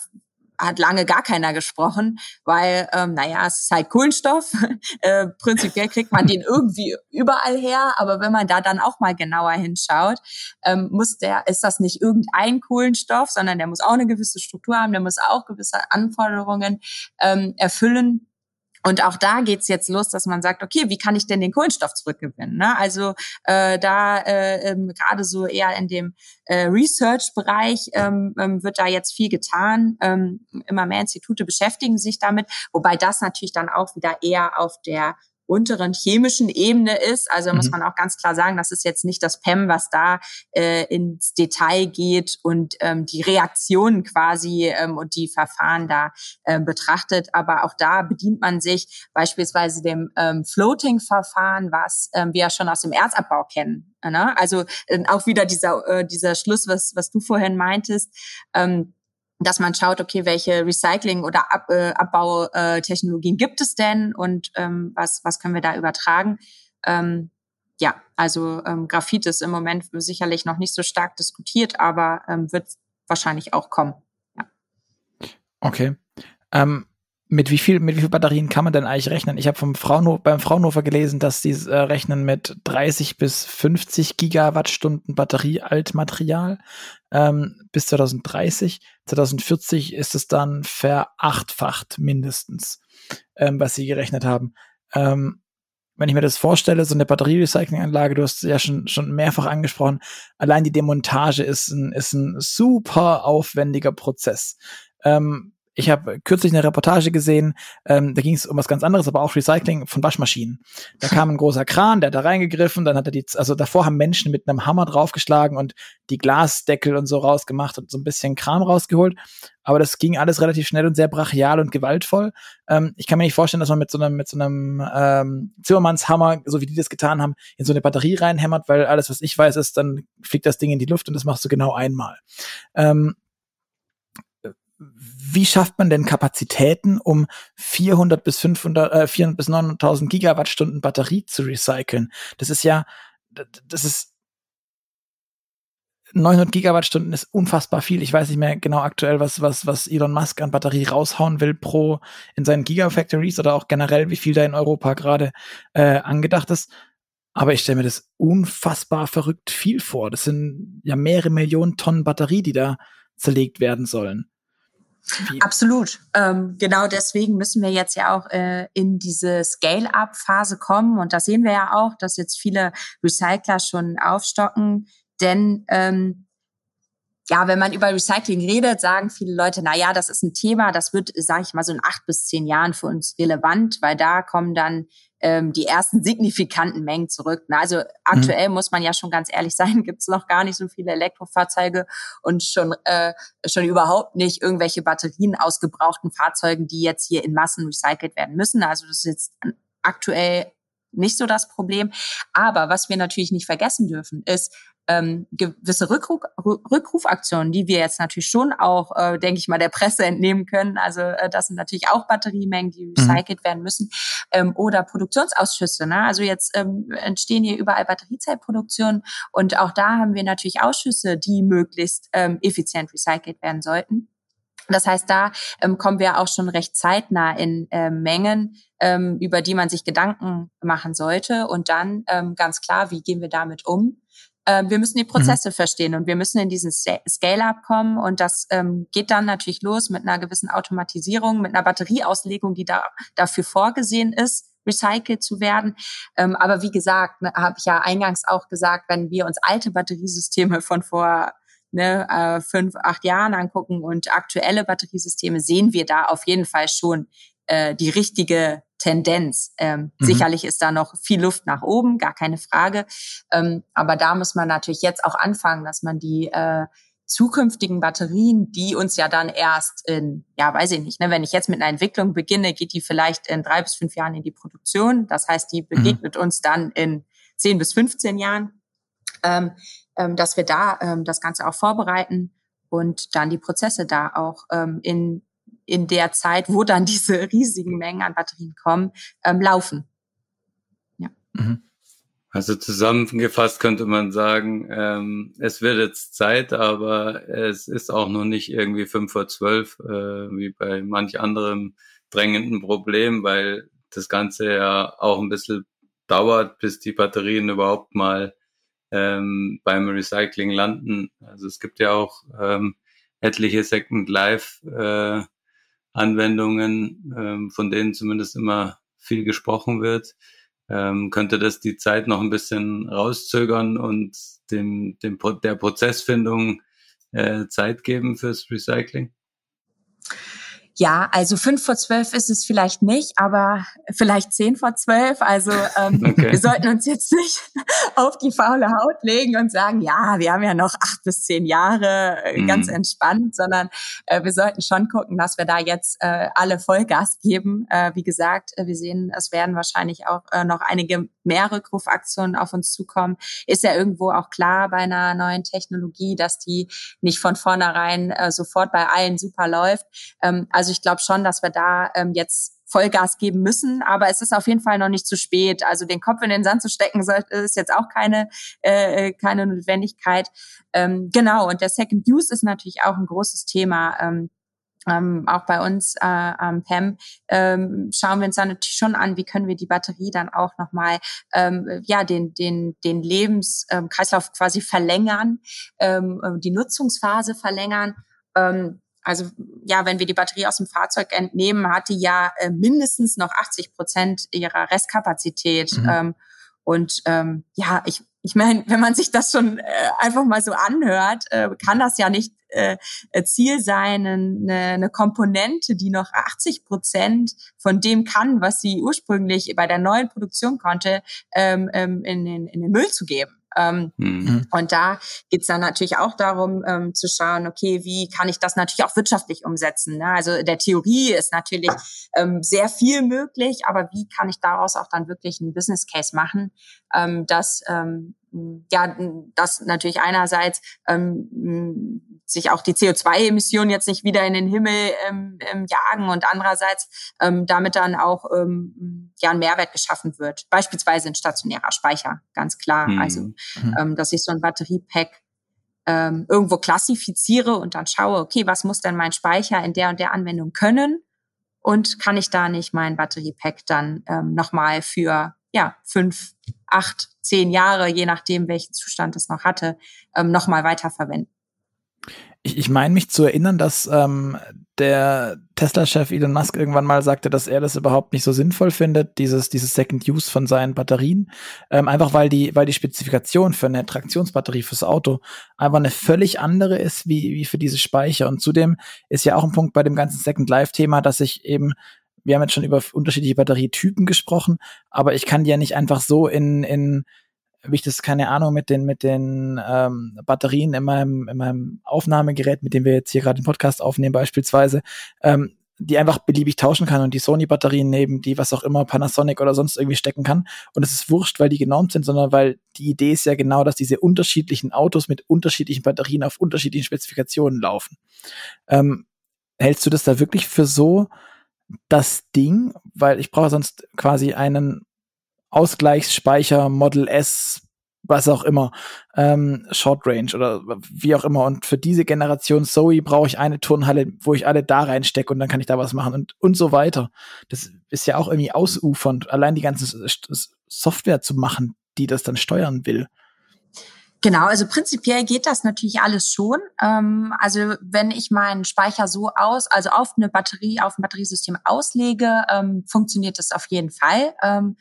hat lange gar keiner gesprochen, weil, ähm, naja, es ist halt Kohlenstoff. *laughs* äh, prinzipiell kriegt man den irgendwie überall her, aber wenn man da dann auch mal genauer hinschaut, ähm, muss der, ist das nicht irgendein Kohlenstoff, sondern der muss auch eine gewisse Struktur haben, der muss auch gewisse Anforderungen ähm, erfüllen. Und auch da geht's jetzt los, dass man sagt, okay, wie kann ich denn den Kohlenstoff zurückgewinnen? Ne? Also äh, da äh, ähm, gerade so eher in dem äh, Research-Bereich ähm, ähm, wird da jetzt viel getan. Ähm, immer mehr Institute beschäftigen sich damit, wobei das natürlich dann auch wieder eher auf der unteren chemischen Ebene ist. Also mhm. muss man auch ganz klar sagen, das ist jetzt nicht das PEM, was da äh, ins Detail geht und ähm, die Reaktionen quasi ähm, und die Verfahren da äh, betrachtet. Aber auch da bedient man sich beispielsweise dem ähm, Floating-Verfahren, was ähm, wir ja schon aus dem Erzabbau kennen. Ne? Also äh, auch wieder dieser, äh, dieser Schluss, was, was du vorhin meintest. Ähm, dass man schaut, okay, welche Recycling- oder Ab äh, Abbautechnologien gibt es denn und ähm, was, was können wir da übertragen. Ähm, ja, also ähm, Graphit ist im Moment sicherlich noch nicht so stark diskutiert, aber ähm, wird wahrscheinlich auch kommen. Ja. Okay. Ähm, mit wie viel, mit wie viel Batterien kann man denn eigentlich rechnen? Ich habe vom Fraunhofer, beim Fraunhofer gelesen, dass sie äh, rechnen mit 30 bis 50 Gigawattstunden Batterie-Altmaterial ähm, bis 2030. 2040 ist es dann verachtfacht mindestens, ähm, was sie gerechnet haben. Ähm, wenn ich mir das vorstelle, so eine Batterierecyclinganlage, du hast ja schon, schon mehrfach angesprochen, allein die Demontage ist ein, ist ein super aufwendiger Prozess. Ähm, ich habe kürzlich eine Reportage gesehen, ähm, da ging es um was ganz anderes, aber auch Recycling von Waschmaschinen. Da kam ein großer Kran, der hat da reingegriffen, dann hat er die, also davor haben Menschen mit einem Hammer draufgeschlagen und die Glasdeckel und so rausgemacht und so ein bisschen Kram rausgeholt. Aber das ging alles relativ schnell und sehr brachial und gewaltvoll. Ähm, ich kann mir nicht vorstellen, dass man mit so einem, mit so einem ähm, Zimmermannshammer, so wie die das getan haben, in so eine Batterie reinhämmert, weil alles, was ich weiß, ist, dann fliegt das Ding in die Luft und das machst du genau einmal. Ähm, wie schafft man denn Kapazitäten, um 400 bis 500, äh, 400 bis 900.000 Gigawattstunden Batterie zu recyceln? Das ist ja, das ist 900 Gigawattstunden ist unfassbar viel. Ich weiß nicht mehr genau aktuell, was, was, was Elon Musk an Batterie raushauen will pro in seinen Gigafactories oder auch generell, wie viel da in Europa gerade äh, angedacht ist. Aber ich stelle mir das unfassbar verrückt viel vor. Das sind ja mehrere Millionen Tonnen Batterie, die da zerlegt werden sollen. Wie? Absolut. Ähm, genau deswegen müssen wir jetzt ja auch äh, in diese Scale-up-Phase kommen. Und da sehen wir ja auch, dass jetzt viele Recycler schon aufstocken. Denn ähm, ja, wenn man über Recycling redet, sagen viele Leute, na ja, das ist ein Thema, das wird, sage ich mal, so in acht bis zehn Jahren für uns relevant, weil da kommen dann ähm, die ersten signifikanten Mengen zurück. Na, also aktuell mhm. muss man ja schon ganz ehrlich *laughs* sein, gibt es noch gar nicht so viele Elektrofahrzeuge und schon äh, schon überhaupt nicht irgendwelche Batterien aus gebrauchten Fahrzeugen, die jetzt hier in Massen recycelt werden müssen. Also das ist jetzt aktuell nicht so das Problem. Aber was wir natürlich nicht vergessen dürfen, ist, ähm, gewisse Rückruf, Rückrufaktionen, die wir jetzt natürlich schon auch, äh, denke ich mal, der Presse entnehmen können. Also äh, das sind natürlich auch Batteriemengen, die mhm. recycelt mhm. werden müssen. Ähm, oder Produktionsausschüsse. Ne? Also jetzt ähm, entstehen hier überall Batteriezellproduktionen und auch da haben wir natürlich Ausschüsse, die möglichst ähm, effizient recycelt werden sollten. Das heißt, da ähm, kommen wir auch schon recht zeitnah in äh, Mengen, ähm, über die man sich Gedanken machen sollte. Und dann ähm, ganz klar, wie gehen wir damit um? Ähm, wir müssen die mhm. Prozesse mhm. verstehen und wir müssen in diesen Scale-up kommen. Und das ähm, geht dann natürlich los mit einer gewissen Automatisierung, mit einer Batterieauslegung, die da dafür vorgesehen ist recycelt zu werden. Ähm, aber wie gesagt, ne, habe ich ja eingangs auch gesagt, wenn wir uns alte Batteriesysteme von vor ne, äh, fünf, acht Jahren angucken und aktuelle Batteriesysteme, sehen wir da auf jeden Fall schon äh, die richtige Tendenz. Ähm, mhm. Sicherlich ist da noch viel Luft nach oben, gar keine Frage. Ähm, aber da muss man natürlich jetzt auch anfangen, dass man die äh, zukünftigen Batterien, die uns ja dann erst in, ja, weiß ich nicht, ne, wenn ich jetzt mit einer Entwicklung beginne, geht die vielleicht in drei bis fünf Jahren in die Produktion. Das heißt, die mhm. begegnet mhm. uns dann in zehn bis 15 Jahren. Ähm, ähm, dass wir da ähm, das Ganze auch vorbereiten und dann die Prozesse da auch ähm, in, in der Zeit, wo dann diese riesigen Mengen an Batterien kommen, ähm, laufen. Ja. Mhm. Also zusammengefasst könnte man sagen, ähm, es wird jetzt Zeit, aber es ist auch noch nicht irgendwie fünf vor zwölf, äh, wie bei manch anderem drängenden Problem, weil das Ganze ja auch ein bisschen dauert, bis die Batterien überhaupt mal ähm, beim Recycling landen. Also es gibt ja auch ähm, etliche Second Life äh, Anwendungen, ähm, von denen zumindest immer viel gesprochen wird. Ähm, könnte das die Zeit noch ein bisschen rauszögern und dem, dem der Prozessfindung äh, Zeit geben fürs Recycling? Ja, also fünf vor zwölf ist es vielleicht nicht, aber vielleicht zehn vor zwölf. Also ähm, *laughs* okay. wir sollten uns jetzt nicht *laughs* auf die faule Haut legen und sagen, ja, wir haben ja noch acht bis zehn Jahre äh, mhm. ganz entspannt, sondern äh, wir sollten schon gucken, dass wir da jetzt äh, alle Vollgas geben. Äh, wie gesagt, äh, wir sehen, es werden wahrscheinlich auch äh, noch einige mehr Rückrufaktionen auf uns zukommen. Ist ja irgendwo auch klar bei einer neuen Technologie, dass die nicht von vornherein sofort bei allen super läuft. Ähm, also also ich glaube schon, dass wir da ähm, jetzt Vollgas geben müssen, aber es ist auf jeden Fall noch nicht zu spät. Also den Kopf in den Sand zu stecken, ist jetzt auch keine äh, keine Notwendigkeit. Ähm, genau. Und der Second Use ist natürlich auch ein großes Thema. Ähm, ähm, auch bei uns äh, am PEM ähm, schauen wir uns dann natürlich schon an, wie können wir die Batterie dann auch nochmal ähm, ja den den den Lebenskreislauf quasi verlängern, ähm, die Nutzungsphase verlängern. Ähm, also ja, wenn wir die Batterie aus dem Fahrzeug entnehmen, hat die ja äh, mindestens noch 80 Prozent ihrer Restkapazität. Mhm. Ähm, und ähm, ja, ich, ich meine, wenn man sich das schon äh, einfach mal so anhört, äh, kann das ja nicht äh, Ziel sein, eine, eine Komponente, die noch 80 Prozent von dem kann, was sie ursprünglich bei der neuen Produktion konnte, ähm, ähm in, den, in den Müll zu geben. Ähm, mhm. Und da geht's dann natürlich auch darum ähm, zu schauen, okay, wie kann ich das natürlich auch wirtschaftlich umsetzen? Ne? Also der Theorie ist natürlich ähm, sehr viel möglich, aber wie kann ich daraus auch dann wirklich einen Business Case machen, ähm, dass ähm, ja, dass natürlich einerseits ähm, sich auch die CO2-Emissionen jetzt nicht wieder in den Himmel ähm, ähm, jagen und andererseits ähm, damit dann auch ähm, ja ein Mehrwert geschaffen wird. Beispielsweise ein stationärer Speicher, ganz klar. Mhm. Also, mhm. ähm, dass ich so ein Batteriepack ähm, irgendwo klassifiziere und dann schaue, okay, was muss denn mein Speicher in der und der Anwendung können? Und kann ich da nicht mein Batteriepack dann ähm, nochmal für ja, fünf, acht, zehn Jahre, je nachdem, welchen Zustand es noch hatte, ähm, nochmal weiterverwenden. Ich, ich meine mich zu erinnern, dass ähm, der Tesla-Chef Elon Musk irgendwann mal sagte, dass er das überhaupt nicht so sinnvoll findet, dieses, dieses Second Use von seinen Batterien. Ähm, einfach weil die, weil die Spezifikation für eine Traktionsbatterie fürs Auto einfach eine völlig andere ist wie, wie für diese Speicher. Und zudem ist ja auch ein Punkt bei dem ganzen Second Life-Thema, dass ich eben wir haben jetzt schon über unterschiedliche Batterietypen gesprochen, aber ich kann die ja nicht einfach so in, in wie ich das, keine Ahnung, mit den, mit den ähm, Batterien in meinem, in meinem Aufnahmegerät, mit dem wir jetzt hier gerade den Podcast aufnehmen, beispielsweise, ähm, die einfach beliebig tauschen kann und die Sony-Batterien neben die, was auch immer, Panasonic oder sonst irgendwie stecken kann. Und es ist wurscht, weil die genormt sind, sondern weil die Idee ist ja genau, dass diese unterschiedlichen Autos mit unterschiedlichen Batterien auf unterschiedlichen Spezifikationen laufen. Ähm, hältst du das da wirklich für so das Ding? Weil ich brauche sonst quasi einen Ausgleichsspeicher, Model S, was auch immer, ähm, Short Range oder wie auch immer. Und für diese Generation Zoe brauche ich eine Turnhalle, wo ich alle da reinstecke und dann kann ich da was machen und, und so weiter. Das ist ja auch irgendwie ausufernd, allein die ganze Software zu machen, die das dann steuern will. Genau, also prinzipiell geht das natürlich alles schon. Ähm, also wenn ich meinen Speicher so aus, also auf eine Batterie, auf ein Batteriesystem auslege, ähm, funktioniert das auf jeden Fall. Ähm,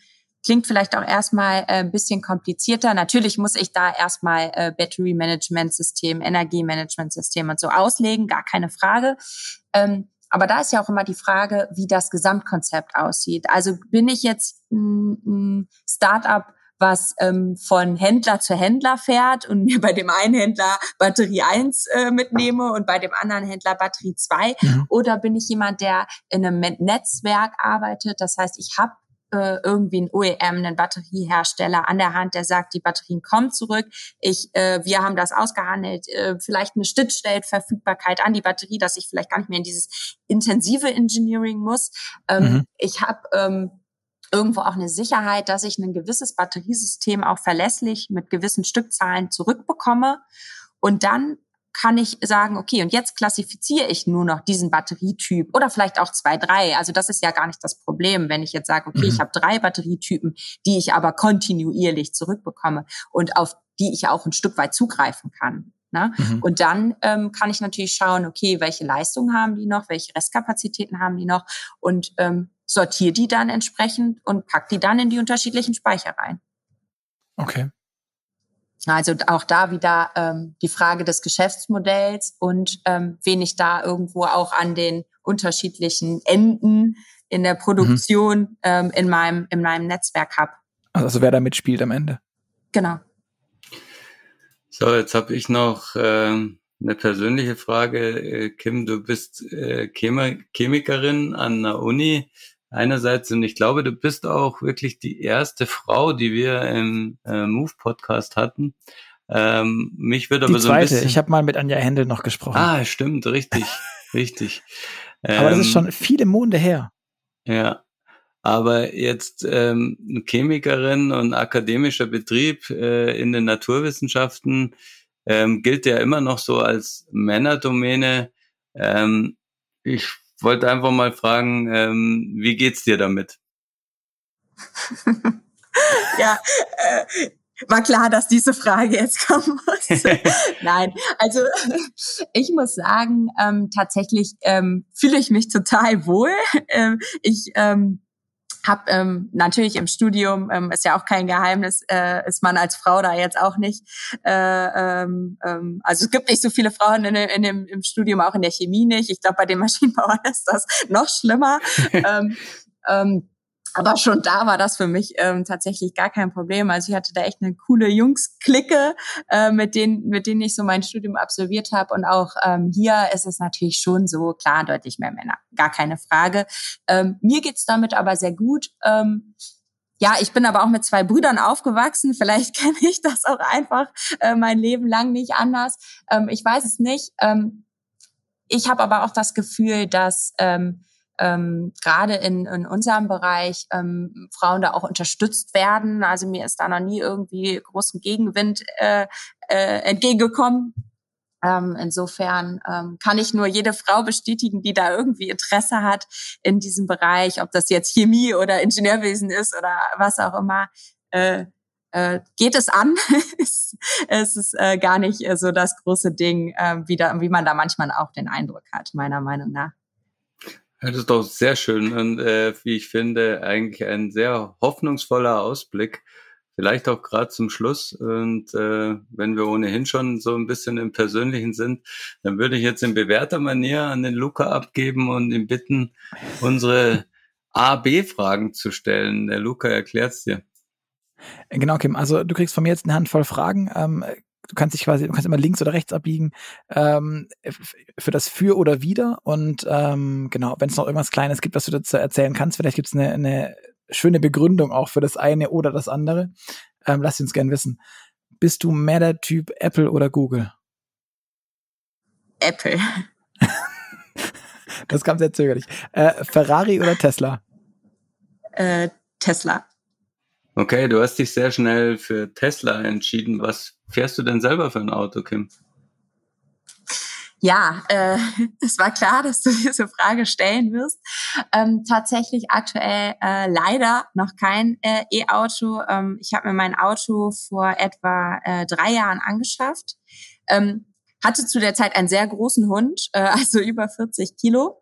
Klingt vielleicht auch erstmal äh, ein bisschen komplizierter. Natürlich muss ich da erstmal äh, Battery Management System, Energiemanagement System und so auslegen, gar keine Frage. Ähm, aber da ist ja auch immer die Frage, wie das Gesamtkonzept aussieht. Also bin ich jetzt ein Startup, was ähm, von Händler zu Händler fährt und mir bei dem einen Händler Batterie 1 äh, mitnehme und bei dem anderen Händler Batterie 2? Mhm. Oder bin ich jemand, der in einem Netzwerk arbeitet? Das heißt, ich habe äh, irgendwie ein OEM, einen Batteriehersteller an der Hand, der sagt, die Batterien kommen zurück. Ich, äh, wir haben das ausgehandelt, äh, vielleicht eine Schnittstellenverfügbarkeit an die Batterie, dass ich vielleicht gar nicht mehr in dieses intensive Engineering muss. Ähm, mhm. Ich habe ähm, irgendwo auch eine Sicherheit, dass ich ein gewisses Batteriesystem auch verlässlich mit gewissen Stückzahlen zurückbekomme. Und dann kann ich sagen, okay, und jetzt klassifiziere ich nur noch diesen Batterietyp oder vielleicht auch zwei, drei. Also das ist ja gar nicht das Problem, wenn ich jetzt sage, okay, mhm. ich habe drei Batterietypen, die ich aber kontinuierlich zurückbekomme und auf die ich auch ein Stück weit zugreifen kann. Ne? Mhm. Und dann ähm, kann ich natürlich schauen, okay, welche Leistungen haben die noch, welche Restkapazitäten haben die noch und ähm, sortiere die dann entsprechend und pack die dann in die unterschiedlichen Speicher rein. Okay. Also auch da wieder ähm, die Frage des Geschäftsmodells und ähm, wen ich da irgendwo auch an den unterschiedlichen Enden in der Produktion mhm. ähm, in meinem in meinem Netzwerk habe. Also wer da mitspielt am Ende. Genau. So, jetzt habe ich noch ähm, eine persönliche Frage. Äh, Kim, du bist äh, Chemikerin an der Uni einerseits und ich glaube, du bist auch wirklich die erste Frau, die wir im äh, Move Podcast hatten. Ähm, mich würde aber so ein bisschen. Ich habe mal mit Anja Händel noch gesprochen. Ah, stimmt, richtig, *laughs* richtig. Ähm, aber das ist schon viele Monde her. Ja, aber jetzt ähm, Chemikerin und akademischer Betrieb äh, in den Naturwissenschaften ähm, gilt ja immer noch so als Männerdomäne. Ähm, ich wollte einfach mal fragen, ähm, wie geht's dir damit? *laughs* ja, äh, war klar, dass diese Frage jetzt kommen muss. *laughs* Nein, also *laughs* ich muss sagen, ähm, tatsächlich ähm, fühle ich mich total wohl. Ähm, ich ähm, habe ähm, natürlich im Studium, ähm, ist ja auch kein Geheimnis, äh, ist man als Frau da jetzt auch nicht. Äh, ähm, ähm, also es gibt nicht so viele Frauen in, in dem, im Studium, auch in der Chemie nicht. Ich glaube, bei den *laughs* Maschinenbauern ist das noch schlimmer. *laughs* ähm, ähm, aber schon da war das für mich ähm, tatsächlich gar kein Problem. Also ich hatte da echt eine coole Jungs-Clique, äh, mit denen, mit denen ich so mein Studium absolviert habe. Und auch ähm, hier ist es natürlich schon so klar deutlich mehr Männer, gar keine Frage. Ähm, mir geht's damit aber sehr gut. Ähm, ja, ich bin aber auch mit zwei Brüdern aufgewachsen. Vielleicht *laughs* kenne ich das auch einfach äh, mein Leben lang nicht anders. Ähm, ich weiß es nicht. Ähm, ich habe aber auch das Gefühl, dass ähm, ähm, gerade in, in unserem Bereich ähm, Frauen da auch unterstützt werden. Also mir ist da noch nie irgendwie großen Gegenwind äh, äh, entgegengekommen. Ähm, insofern ähm, kann ich nur jede Frau bestätigen, die da irgendwie Interesse hat in diesem Bereich, ob das jetzt Chemie oder Ingenieurwesen ist oder was auch immer. Äh, äh, geht es an. *laughs* es ist äh, gar nicht äh, so das große Ding, äh, wie, da, wie man da manchmal auch den Eindruck hat, meiner Meinung nach. Das ist doch sehr schön und äh, wie ich finde, eigentlich ein sehr hoffnungsvoller Ausblick. Vielleicht auch gerade zum Schluss. Und äh, wenn wir ohnehin schon so ein bisschen im Persönlichen sind, dann würde ich jetzt in bewährter Manier an den Luca abgeben und ihn bitten, unsere A-B-Fragen zu stellen. Der Luca erklärt's dir. Genau, Kim. Also du kriegst von mir jetzt eine Handvoll Fragen. Ähm, du kannst dich quasi, du kannst immer links oder rechts abbiegen ähm, für das Für oder Wider. Und ähm, genau, wenn es noch irgendwas Kleines gibt, was du dazu erzählen kannst, vielleicht gibt es eine, eine schöne Begründung auch für das eine oder das andere. Ähm, lass uns gern wissen. Bist du mehr der Typ Apple oder Google? Apple. *laughs* das kam sehr zögerlich. Äh, Ferrari oder Tesla? Äh, Tesla. Okay, du hast dich sehr schnell für Tesla entschieden. Was fährst du denn selber für ein Auto, Kim? Ja, äh, *laughs* es war klar, dass du *laughs* diese Frage stellen wirst. Ähm, tatsächlich aktuell äh, leider noch kein äh, E-Auto. Ähm, ich habe mir mein Auto vor etwa äh, drei Jahren angeschafft. Ähm, hatte zu der Zeit einen sehr großen Hund, äh, *laughs* also über 40 Kilo,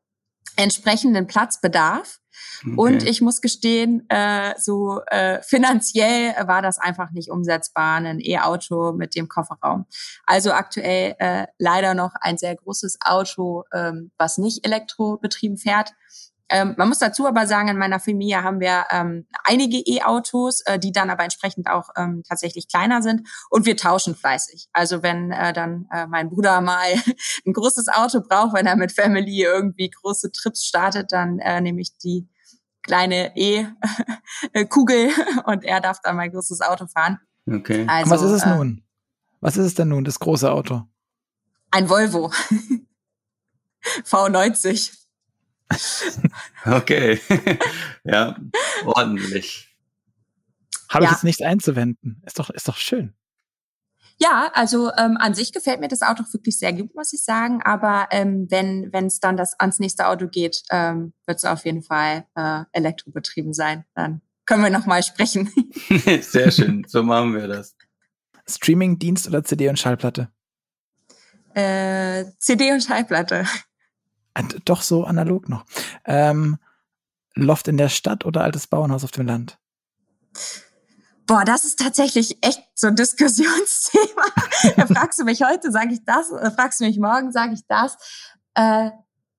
entsprechenden Platzbedarf Okay. Und ich muss gestehen, äh, so äh, finanziell war das einfach nicht umsetzbar, ein E-Auto mit dem Kofferraum. Also aktuell äh, leider noch ein sehr großes Auto, ähm, was nicht elektrobetrieben fährt. Ähm, man muss dazu aber sagen, in meiner Familie haben wir ähm, einige E-Autos, äh, die dann aber entsprechend auch ähm, tatsächlich kleiner sind und wir tauschen fleißig. Also wenn äh, dann äh, mein Bruder mal *laughs* ein großes Auto braucht, wenn er mit Family irgendwie große Trips startet, dann äh, nehme ich die kleine E-Kugel *laughs* und er darf dann mein großes Auto fahren. Okay. Also, was ist es äh, nun? Was ist es denn nun, das große Auto? Ein Volvo. *laughs* V90. *laughs* Okay. *laughs* ja, ordentlich. Habe ja. ich jetzt nichts einzuwenden. Ist doch, ist doch schön. Ja, also ähm, an sich gefällt mir das Auto wirklich sehr gut, muss ich sagen. Aber ähm, wenn wenn es dann das ans nächste Auto geht, ähm, wird es auf jeden Fall äh, elektrobetrieben sein. Dann können wir noch mal sprechen. *laughs* sehr schön, so machen wir das. Streaming-Dienst oder CD und Schallplatte? Äh, CD und Schallplatte. Äh, doch so analog noch. Ähm, Loft in der Stadt oder altes Bauernhaus auf dem Land? Boah, das ist tatsächlich echt so ein Diskussionsthema. *laughs* da fragst du mich heute, sage ich das, oder fragst du mich morgen, sage ich das. Äh,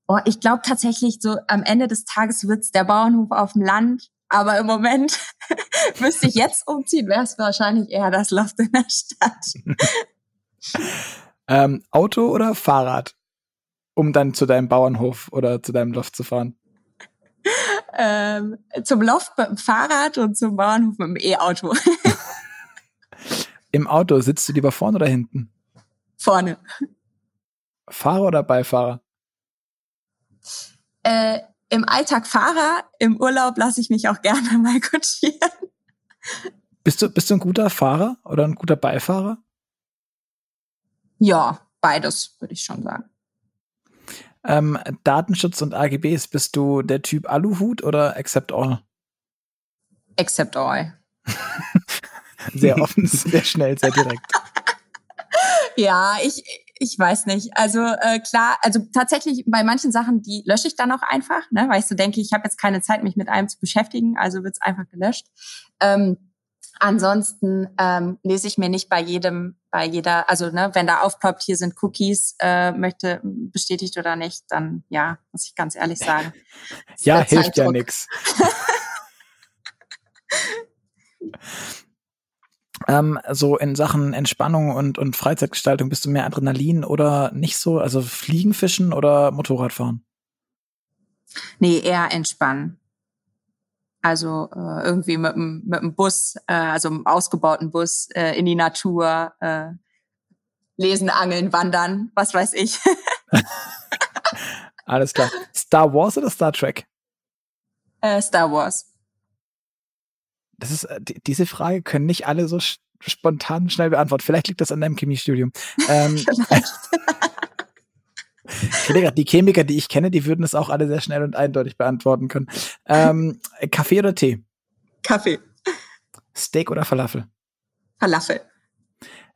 boah, ich glaube tatsächlich, so am Ende des Tages wird's der Bauernhof auf dem Land. Aber im Moment *laughs* müsste ich jetzt umziehen, wäre es wahrscheinlich eher das Loft in der Stadt. *laughs* ähm, Auto oder Fahrrad, um dann zu deinem Bauernhof oder zu deinem Loft zu fahren? ähm, zum Loft mit dem Fahrrad und zum Bauernhof mit dem E-Auto. Im Auto sitzt du lieber vorne oder hinten? Vorne. Fahrer oder Beifahrer? Äh, Im Alltag Fahrer, im Urlaub lasse ich mich auch gerne *laughs* mal kutschieren. Bist du, bist du ein guter Fahrer oder ein guter Beifahrer? Ja, beides, würde ich schon sagen. Ähm, Datenschutz und AGBs, bist du der Typ Aluhut oder Accept All? Accept All. *laughs* sehr offen, *laughs* sehr schnell, sehr direkt. ja, ich, ich weiß nicht. Also äh, klar, also tatsächlich bei manchen Sachen, die lösche ich dann auch einfach, ne, weil ich so denke, ich habe jetzt keine Zeit, mich mit einem zu beschäftigen, also wird's einfach gelöscht. Ähm, Ansonsten ähm, lese ich mir nicht bei jedem, bei jeder, also ne, wenn da aufploppt, hier sind Cookies, äh, möchte bestätigt oder nicht, dann ja, muss ich ganz ehrlich sagen. *laughs* ja, hilft ja nix. *laughs* ähm, so in Sachen Entspannung und, und Freizeitgestaltung bist du mehr Adrenalin oder nicht so? Also Fliegen, Fischen oder Motorradfahren? Nee, eher entspannen. Also äh, irgendwie mit dem, mit dem Bus, äh, also einem ausgebauten Bus äh, in die Natur, äh, lesen, angeln, wandern, was weiß ich. *laughs* Alles klar. Star Wars oder Star Trek? Äh, Star Wars. Das ist, äh, die, diese Frage können nicht alle so spontan schnell beantworten. Vielleicht liegt das an deinem Chemiestudium. Ähm, *laughs* *laughs* Ich die Chemiker, die ich kenne, die würden es auch alle sehr schnell und eindeutig beantworten können. Ähm, Kaffee oder Tee? Kaffee. Steak oder Falafel? Falafel.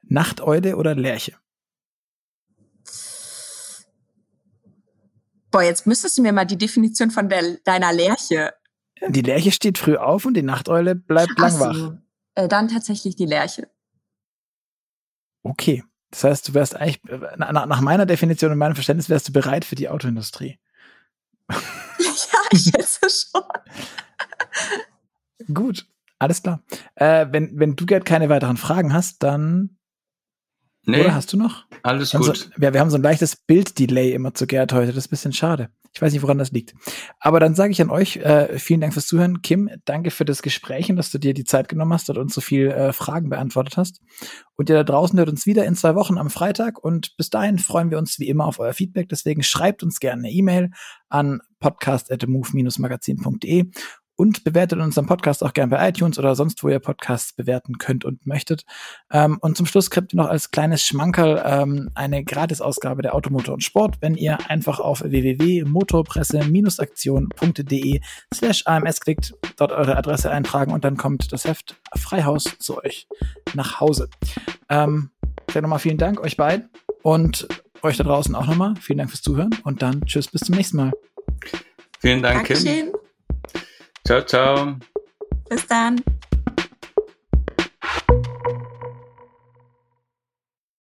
Nachteule oder Lerche? Boah, jetzt müsstest du mir mal die Definition von der, deiner Lerche. Die Lerche steht früh auf und die Nachteule bleibt Ach lang so. wach. Äh, dann tatsächlich die Lerche. Okay. Das heißt, du wärst eigentlich, nach, nach meiner Definition und meinem Verständnis wärst du bereit für die Autoindustrie. *laughs* ja, ich schätze schon. Gut, alles klar. Äh, wenn, wenn du, Gerd, keine weiteren Fragen hast, dann Nee. Oder hast du noch? Alles gut. So, wir, wir haben so ein leichtes Bilddelay immer zu Gerd heute. Das ist ein bisschen schade. Ich weiß nicht, woran das liegt. Aber dann sage ich an euch, äh, vielen Dank fürs Zuhören. Kim, danke für das Gespräch und dass du dir die Zeit genommen hast und uns so viel äh, Fragen beantwortet hast. Und ihr da draußen hört uns wieder in zwei Wochen am Freitag. Und bis dahin freuen wir uns wie immer auf euer Feedback. Deswegen schreibt uns gerne eine E-Mail an podcast.move-magazin.de und bewertet unseren Podcast auch gern bei iTunes oder sonst, wo ihr Podcasts bewerten könnt und möchtet. Ähm, und zum Schluss kriegt ihr noch als kleines Schmankerl ähm, eine Gratisausgabe der Automotor und Sport, wenn ihr einfach auf www.motorpresse-aktion.de slash AMS klickt, dort eure Adresse eintragen und dann kommt das Heft Freihaus zu euch nach Hause. Ähm, dann nochmal vielen Dank euch beiden und euch da draußen auch nochmal. Vielen Dank fürs Zuhören und dann tschüss, bis zum nächsten Mal. Vielen Dank, Dankeschön. Kim. Ciao, ciao. Bis dann.